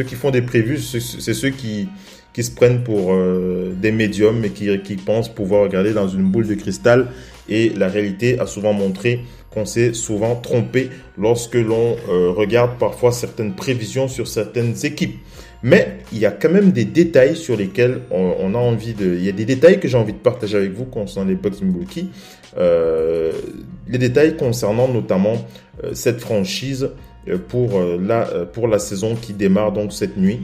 qui font des previews, c'est c'est ceux qui, qui se prennent pour euh, des médiums et qui, qui pensent pouvoir regarder dans une boule de cristal. Et la réalité a souvent montré qu'on s'est souvent trompé lorsque l'on euh, regarde parfois certaines prévisions sur certaines équipes. Mais il y a quand même des détails sur lesquels on, a envie de... Il y a des détails que j'ai envie de partager avec vous concernant les Bucks Milwaukee. Euh, les détails concernant notamment euh, cette franchise pour, la, pour la saison qui démarre donc cette nuit.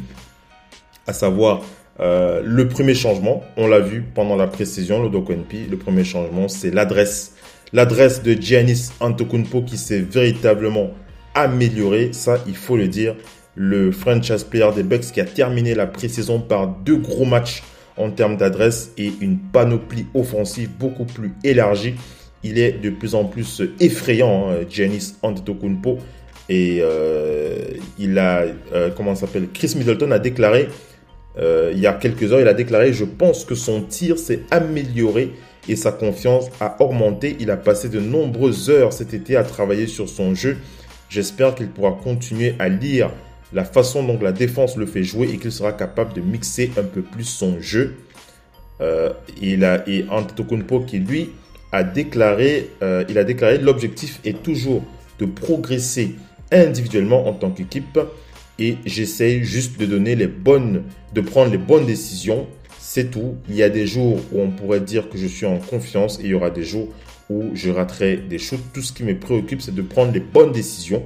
À savoir le premier changement, on l'a vu pendant la précision, le Doc NP, le premier changement c'est l'adresse. L'adresse de Giannis Antetokounmpo qui s'est véritablement améliorée, ça il faut le dire. Le franchise player des Bucks qui a terminé la pré-saison par deux gros matchs en termes d'adresse et une panoplie offensive beaucoup plus élargie. Il est de plus en plus effrayant, hein, Giannis Antetokounmpo. Et euh, il a, euh, comment s'appelle Chris Middleton a déclaré euh, il y a quelques heures, il a déclaré Je pense que son tir s'est amélioré et sa confiance a augmenté. Il a passé de nombreuses heures cet été à travailler sur son jeu. J'espère qu'il pourra continuer à lire la façon dont la défense le fait jouer et qu'il sera capable de mixer un peu plus son jeu. Euh, il a, et Antetokounmpo qui lui a déclaré, euh, il a déclaré l'objectif est toujours de progresser individuellement en tant qu'équipe et j'essaye juste de donner les bonnes, de prendre les bonnes décisions. C'est tout. Il y a des jours où on pourrait dire que je suis en confiance et il y aura des jours où je raterai des choses. Tout ce qui me préoccupe, c'est de prendre les bonnes décisions.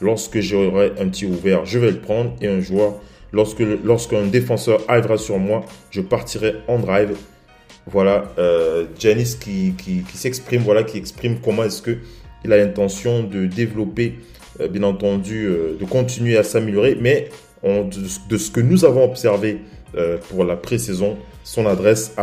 Lorsque j'aurai un tir ouvert, je vais le prendre et un joueur, lorsque lorsqu'un défenseur arrivera sur moi, je partirai en drive. Voilà, euh, Janice qui, qui, s'exprime, voilà, qui exprime comment est-ce que il a l'intention de développer euh, bien entendu, euh, de continuer à s'améliorer, mais de ce que nous avons observé euh, pour la pré-saison, son adresse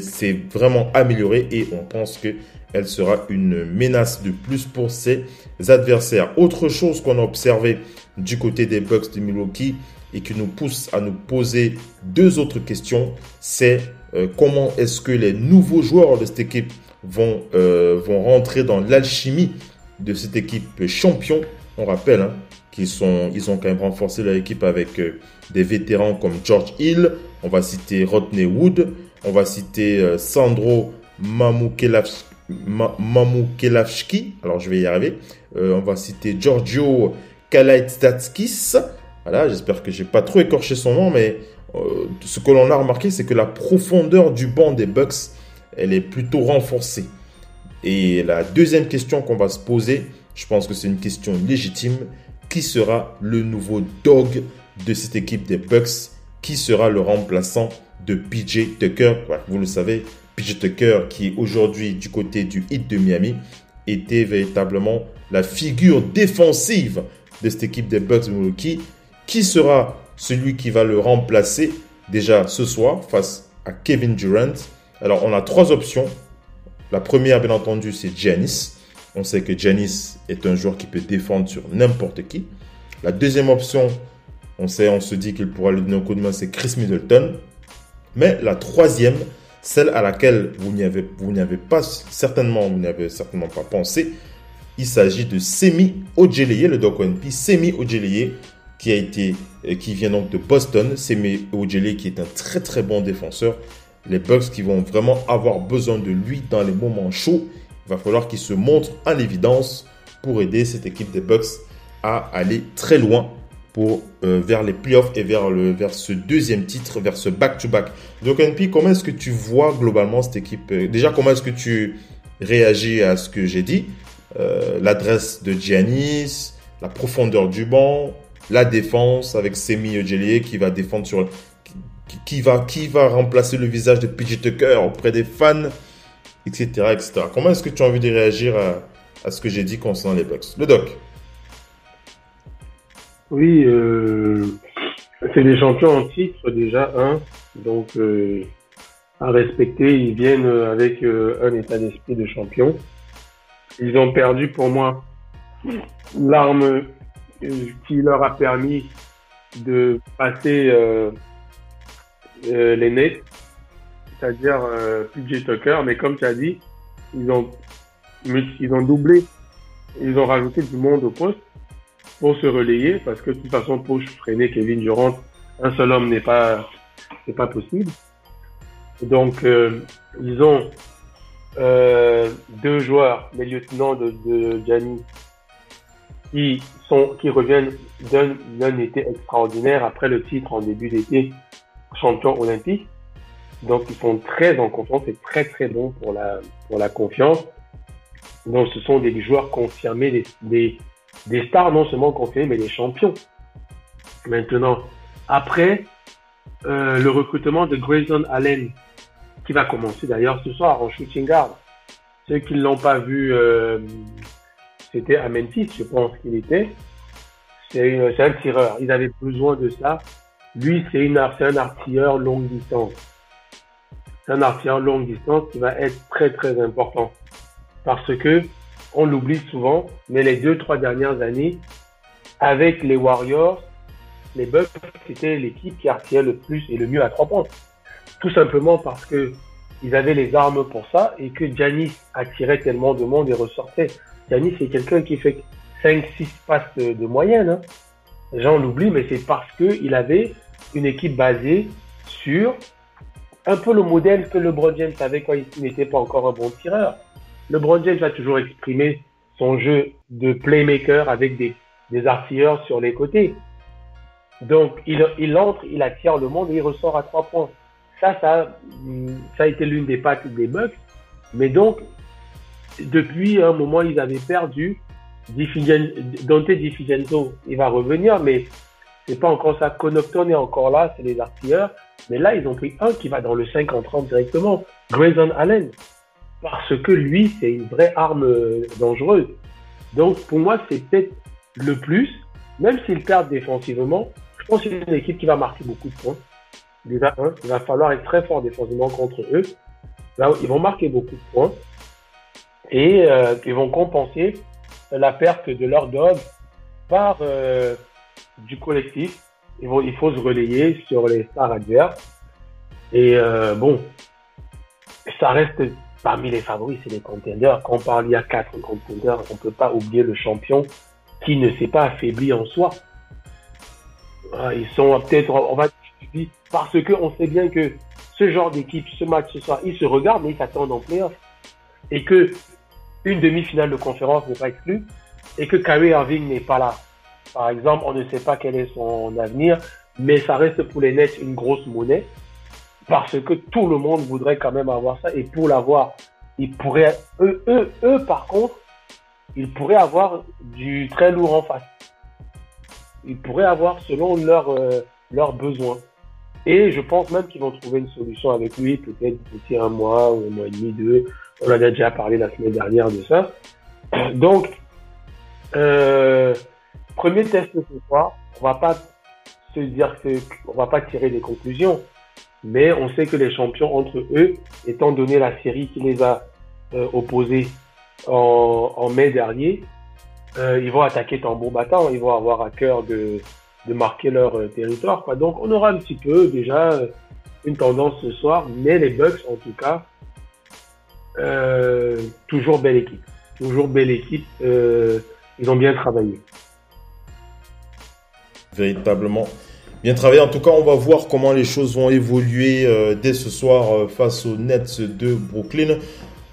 s'est vraiment améliorée et on pense que elle sera une menace de plus pour ses adversaires. Autre chose qu'on a observé du côté des Bucks de Milwaukee et qui nous pousse à nous poser deux autres questions, c'est euh, comment est-ce que les nouveaux joueurs de cette équipe vont, euh, vont rentrer dans l'alchimie de cette équipe champion? On rappelle hein, qu'ils ils ont quand même renforcé leur équipe avec des vétérans comme George Hill. On va citer Rodney Wood. On va citer euh, Sandro Mamoukelavski. Ma- Mamoukelavski. Alors je vais y arriver. Euh, on va citer Giorgio Kalaitstatskis. Voilà, j'espère que j'ai pas trop écorché son nom, mais euh, ce que l'on a remarqué, c'est que la profondeur du banc des Bucks, elle est plutôt renforcée. Et la deuxième question qu'on va se poser, je pense que c'est une question légitime. Qui sera le nouveau dog de cette équipe des Bucks Qui sera le remplaçant de PJ Tucker Vous le savez, PJ Tucker qui est aujourd'hui du côté du Heat de Miami était véritablement la figure défensive de cette équipe des Bucks Milwaukee. Qui sera celui qui va le remplacer déjà ce soir face à Kevin Durant Alors on a trois options. La première, bien entendu, c'est Giannis. On sait que Giannis est un joueur qui peut défendre sur n'importe qui. La deuxième option, on sait, on se dit qu'il pourra lui donner un coup de main, c'est Chris Middleton. Mais la troisième, celle à laquelle vous n'y avez, vous n'y avez pas certainement, pas pensé, il s'agit de Semi Ojeleye, le Doc ONP, Semi Ojeleye, euh, qui vient donc de Boston. Semi Ojeleye, qui est un très très bon défenseur. Les Bucks qui vont vraiment avoir besoin de lui dans les moments chauds. Il va falloir qu'il se montre en évidence pour aider cette équipe des Bucks à aller très loin pour, euh, vers les playoffs et vers, le, vers ce deuxième titre, vers ce back-to-back. Donc, NP, comment est-ce que tu vois globalement cette équipe euh, Déjà, comment est-ce que tu réagis à ce que j'ai dit euh, l'adresse de Giannis, la profondeur du banc, la défense avec Semi Ojeleye qui va défendre sur qui, qui va qui va remplacer le visage de PJ Tucker auprès des fans, etc., etc. Comment est-ce que tu as envie de réagir à, à ce que j'ai dit concernant les Bucks? Le doc. Oui, euh, c'est des champions en titre déjà, un. Donc, euh, à respecter, ils viennent avec euh, un état d'esprit de champion. Ils ont perdu pour moi l'arme euh, qui leur a permis de passer euh, les nets, c'est-à-dire PJ Tucker. Mais comme tu as dit, ils ont, ils ont doublé, ils ont rajouté du monde au poste pour se relayer parce que de toute façon pour freiner Kevin Durant, un seul homme n'est pas c'est pas possible. Donc euh, ils ont euh, deux joueurs, les lieutenants de, de Gianni, qui sont qui reviennent d'un d'un été extraordinaire après le titre en début d'été champion olympique. Donc ils sont très en confiance et très très bons pour la pour la confiance. Donc ce sont des joueurs confirmés, des, des, des stars non seulement confirmés, mais des champions. Maintenant, après euh, le recrutement de Grayson Allen, qui va commencer d'ailleurs ce soir en shooting guard. Ceux qui ne l'ont pas vu, euh, c'était à Memphis, je pense qu'il était. C'est un tireur. Ils avaient besoin de ça. Lui, c'est un artilleur longue distance. C'est un artilleur longue distance qui va être très très important. Parce que on l'oublie souvent, mais les deux, trois dernières années, avec les Warriors, les Bucks, c'était l'équipe qui artillait le plus et le mieux à trois points. Tout simplement parce que ils avaient les armes pour ça et que Giannis attirait tellement de monde et ressortait. Giannis, c'est quelqu'un qui fait 5-6 passes de, moyenne. Hein. Les gens l'oublient, mais c'est parce que il avait une équipe basée sur un peu le modèle que LeBron James avait quand il n'était pas encore un bon tireur. LeBron James a toujours exprimé son jeu de playmaker avec des, artilleurs sur les côtés. Donc, il, entre, il attire le monde et il ressort à trois points. Ça, ça, hum, ça a été l'une des pattes des Bucks. Mais donc, depuis un moment, ils avaient perdu. Dante DiFigenzo, il va revenir, mais c'est pas encore ça. Connaughton est encore là, c'est les artilleurs. Mais là, ils ont pris un qui va dans le 5 en 30 directement. Grayson Allen. Parce que lui, c'est une vraie arme euh, dangereuse. Donc, pour moi, c'est peut-être le plus, même s'ils perdent défensivement, je pense que c'est une équipe qui va marquer beaucoup de points. Un, il va falloir être très fort défensivement contre eux. Là, ils vont marquer beaucoup de points. Et euh, ils vont compenser la perte de leur dog par euh, du collectif. Il faut se relayer sur les stars adverses. Et bon, ça reste parmi les favoris, c'est les contenders. Quand on parle, il y a quatre contenders, on peut pas oublier le champion qui ne s'est pas affaibli en soi. Ah, Ils sont peut-être, on va dire, parce que on sait bien que ce genre d'équipe, ce match ce soir, ils se regardent, mais ils s'attendent en playoff. Et que une demi-finale de conférence n'est pas exclue, et que Kyrie Irving n'est pas là. Par exemple, on ne sait pas quel est son avenir, mais ça reste pour les Nets une grosse monnaie, parce que tout le monde voudrait quand même avoir ça, et pour l'avoir, ils pourraient, eux, eux, eux, par contre, ils pourraient avoir du très lourd en face. Ils pourraient avoir selon leurs euh, leurs besoins. Et je pense même qu'ils vont trouver une solution avec lui, peut-être d'ici un mois ou un mois et demi, deux. On en a déjà parlé la semaine dernière de ça. Donc, euh, premier test ce soir, on va pas se dire que, on va pas tirer des conclusions, mais on sait que les champions entre eux, étant donné la série qui les a euh, opposés en, mai dernier, euh, ils vont attaquer tambour battant, ils vont avoir à cœur de, de marquer leur euh, territoire. Donc on aura un petit peu déjà une tendance ce soir, mais les Bucks en tout cas, toujours belle équipe. Toujours belle équipe. Ils ont bien travaillé. Véritablement bien travaillé. En tout cas, on va voir comment les choses vont évoluer euh, dès ce soir euh, face aux Nets de Brooklyn.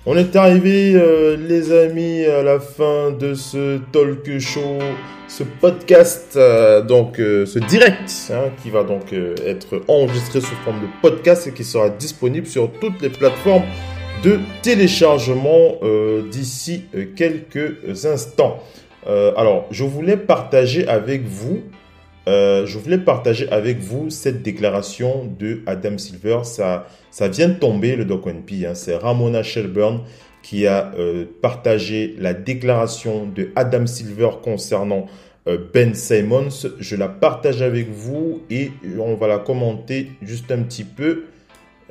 On est arrivé, euh, les amis, à la fin de ce talk show, ce podcast, donc ce direct, hein, qui va donc être enregistré sous forme de podcast et qui sera disponible sur toutes les plateformes de téléchargement d'ici quelques instants. Alors, je voulais partager avec vous, euh, je voulais partager avec vous cette déclaration de Adam Silver. Ça, ça vient de tomber le Doc One P, hein. C'est Ramona Shelburne qui a euh, partagé la déclaration de Adam Silver concernant euh, Ben Simmons. Je la partage avec vous et on va la commenter juste un petit peu.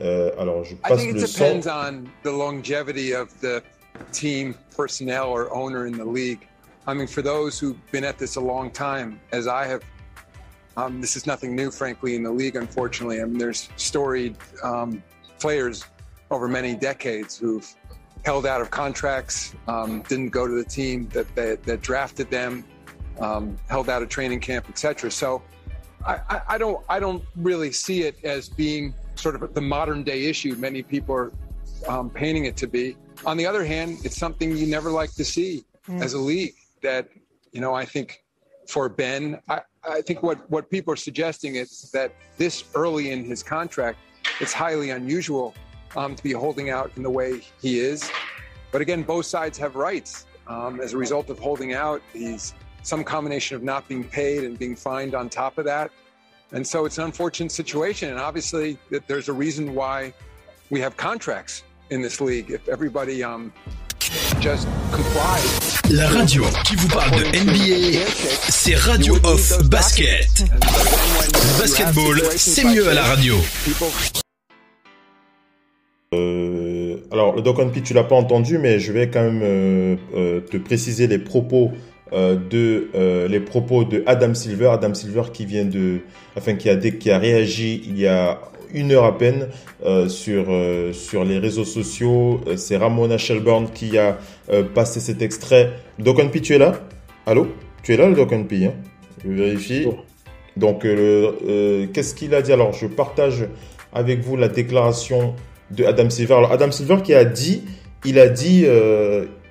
Euh, alors, je passe le son. depends on the longevity of the team, personnel, or owner in the league. I mean, for those who've been at this a long time, as I have, um, this is nothing new, frankly, in the league, unfortunately. I mean, there's storied um, players over many decades who've held out of contracts, um, didn't go to the team that, that, that drafted them, um, held out of training camp, etc. So I, I, I don't I don't really see it as being sort of the modern day issue many people are um, painting it to be. On the other hand, it's something you never like to see as a league. That you know, I think for Ben, I, I think what what people are suggesting is that this early in his contract, it's highly unusual um, to be holding out in the way he is. But again, both sides have rights. Um, as a result of holding out, he's some combination of not being paid and being fined on top of that. And so it's an unfortunate situation. And obviously, there's a reason why we have contracts in this league. If everybody um, just complies. La radio qui vous parle de NBA, c'est Radio Off Basket. Basketball, c'est mieux à la radio. Euh, alors, le Doc on P, tu l'as pas entendu, mais je vais quand même euh, euh, te préciser les propos de Adam Silver. Adam Silver qui vient de, enfin qui a qui a réagi il y a une heure à peine euh, sur euh, sur les réseaux sociaux. Euh, C'est Ramona Shelburne qui a passé cet extrait. P, tu es là? Allô? Tu es là, le P hein? Je vérifie. Donc, qu'est-ce qu'il a dit? Alors, je partage avec vous la déclaration de Adam Silver. Alors, Adam Silver qui a dit, il a dit,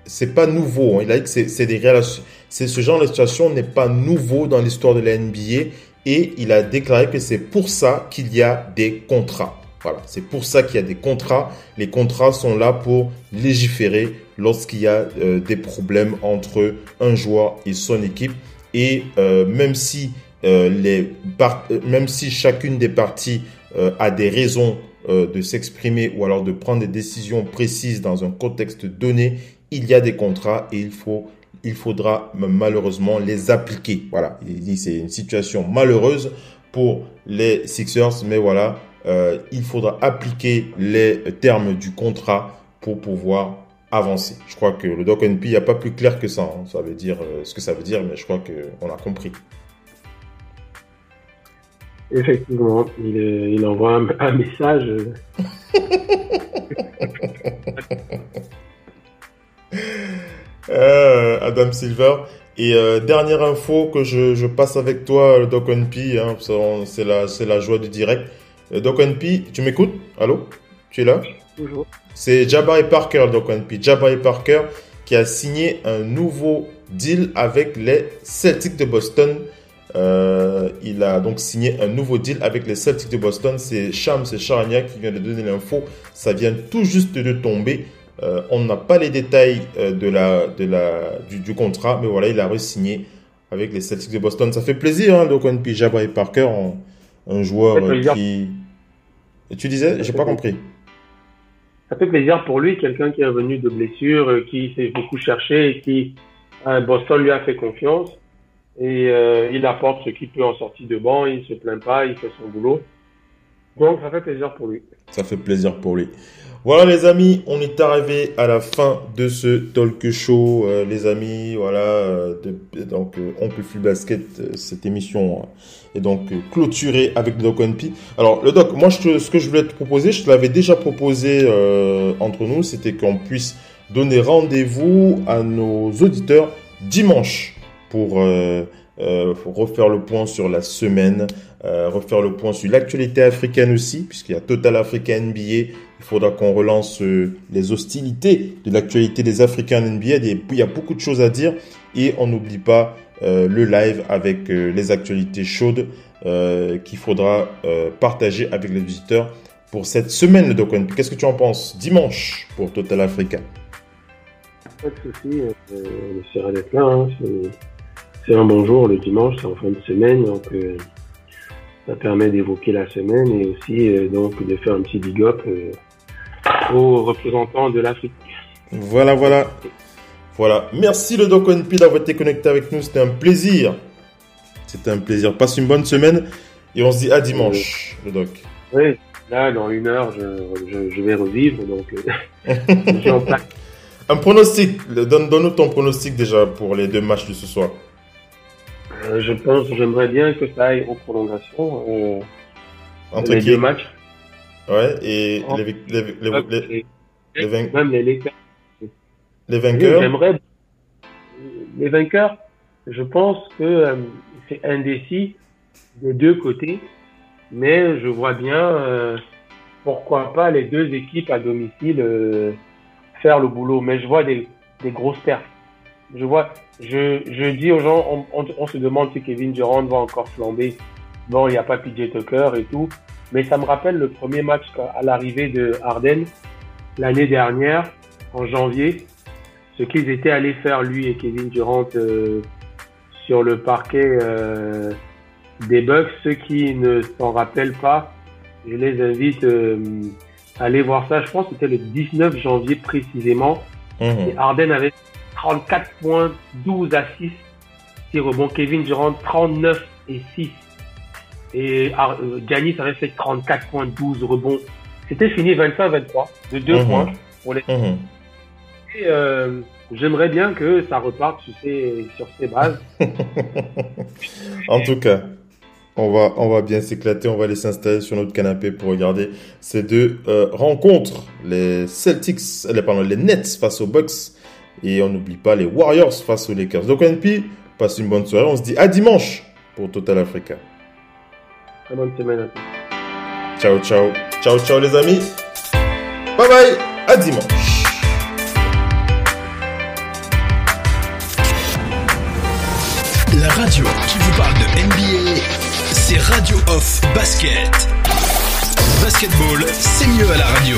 c'est pas nouveau. hein. Il a dit que c'est c'est des relations, c'est ce genre de situation n'est pas nouveau dans l'histoire de la NBA et il a déclaré que c'est pour ça qu'il y a des contrats. Voilà, c'est pour ça qu'il y a des contrats. Les contrats sont là pour légiférer lorsqu'il y a euh, des problèmes entre un joueur et son équipe. Et euh, même si euh, les même si chacune des parties a des raisons de s'exprimer ou alors de prendre des décisions précises dans un contexte donné, il y a des contrats et il faut il faudra malheureusement les appliquer. Voilà, il dit c'est une situation malheureuse pour les Sixers, mais voilà, euh, il faudra appliquer les termes du contrat pour pouvoir avancer. Je crois que le Doc NP, il n'y a pas plus clair que ça. hein. Ça veut dire euh, ce que ça veut dire, mais je crois qu'on a compris. Effectivement, il, il envoie un, un message. euh, Adam Silver. Et euh, dernière info que je, je passe avec toi, Doc NP, hein, c'est la, c'est la joie du direct. Euh, Doc NP, tu m'écoutes? Allô? Tu es là? Toujours. C'est Jabari Parker, Doc NP. Jabari Parker qui a signé un nouveau deal avec les Celtics de Boston. Euh, il a donc signé un nouveau deal avec les Celtics de Boston. C'est Shams Charania qui vient de donner l'info. Ça vient tout juste de tomber. Euh, on n'a pas les détails euh, de la, de la, du, du contrat, mais voilà, il a re-signé avec les Celtics de Boston. Ça fait plaisir, hein, donc on Jabari Parker, un, un joueur qui. Et tu disais, j'ai pas compris. Ça fait plaisir pour lui, quelqu'un qui est revenu de blessure, euh, qui s'est beaucoup cherché et qui Boston lui a fait confiance. Et euh, il apporte ce qu'il peut en sortie de banc, il se plaint pas, il fait son boulot. Donc ça fait plaisir pour lui. Ça fait plaisir pour lui. Voilà les amis, on est arrivé à la fin de ce talk show, euh, les amis. Voilà, euh, donc euh, Oncle Full Basket, euh, cette émission est donc clôturée avec le Doc NP. Alors le Doc, moi je ce que je voulais te proposer, je te l'avais déjà proposé entre nous, c'était qu'on puisse donner rendez-vous à nos auditeurs dimanche pour refaire le point sur la semaine, euh, refaire le point sur l'actualité africaine aussi, puisqu'il y a Total Africa NBA. Il faudra qu'on relance euh, les hostilités de l'actualité des Africains en NBA. Il y a- beaucoup de choses à dire et on n'oublie pas euh, le live avec les actualités chaudes qu'il faudra partager avec les visiteurs pour cette semaine, le. Qu'est-ce que tu en penses Dimanche pour Total Africa? Pas de souci, on essaiera d'être là. hein. C'est- un bon jour le dimanche, c'est en fin de semaine, donc ça permet d'évoquer la semaine et aussi euh, donc de faire un petit big up euh, aux représentants de l'Afrique. Voilà, voilà. Voilà. Merci le Doc NP d'avoir été connecté avec nous. C'était un plaisir. C'était un plaisir. Passe une bonne semaine et on se dit à dimanche, le Doc. Oui, là dans une heure, je, je, je vais revivre, donc euh, en. Un pronostic. Donne-nous ton pronostic déjà pour les deux matchs de ce soir. Euh, je pense, j'aimerais bien que ça aille aux prolongations. Euh, Entre les qui deux matchs. Ouais, et Oh. les, les, les, les- les vain- Même les Lakers. les vainqueurs. J'aimerais les vainqueurs. Je pense que euh, c'est indécis des deux côtés, mais je vois bien euh, pourquoi pas les deux équipes à domicile euh, faire le boulot. Mais je vois des, des grosses pertes. Je vois, je, je dis aux gens, on, on, on se demande si Kevin Durant va encore flamber. Bon, il n'y a pas PJ Tucker et tout, mais ça me rappelle le premier match à l'arrivée de Harden l'année dernière, en janvier, ce qu'ils étaient allés faire lui et Kevin Durant euh, sur le parquet euh, des Bucks. Ceux qui ne s'en rappellent pas, je les invite euh, à aller voir ça. Je pense que c'était le 19 janvier précisément. Mhm. Et Harden avait 34 points, 12 à 6 6 rebonds. Kevin Durant 39 et 6. Et Ar- euh, Giannis avait fait 34 points, 12 rebonds. C'était fini 25-23 de 2 Mhm. points pour les Mhm. et, euh, j'aimerais bien que ça reparte sur ces, sur ces bases. En tout cas, on va, on va bien s'éclater. On va aller s'installer sur notre canapé pour regarder ces deux euh, rencontres. Les Celtics, les, pardon, les Nets face aux Bucks. Et on n'oublie pas les Warriors face aux Lakers. Donc, NP, passe une bonne soirée. On se dit à dimanche pour Total Africa. Très bonne semaine à tous. Ciao, ciao. Ciao, ciao, les amis. Bye bye. À dimanche. La radio qui vous parle de NBA, c'est Radio Off Basket. Basketball, c'est mieux à la radio.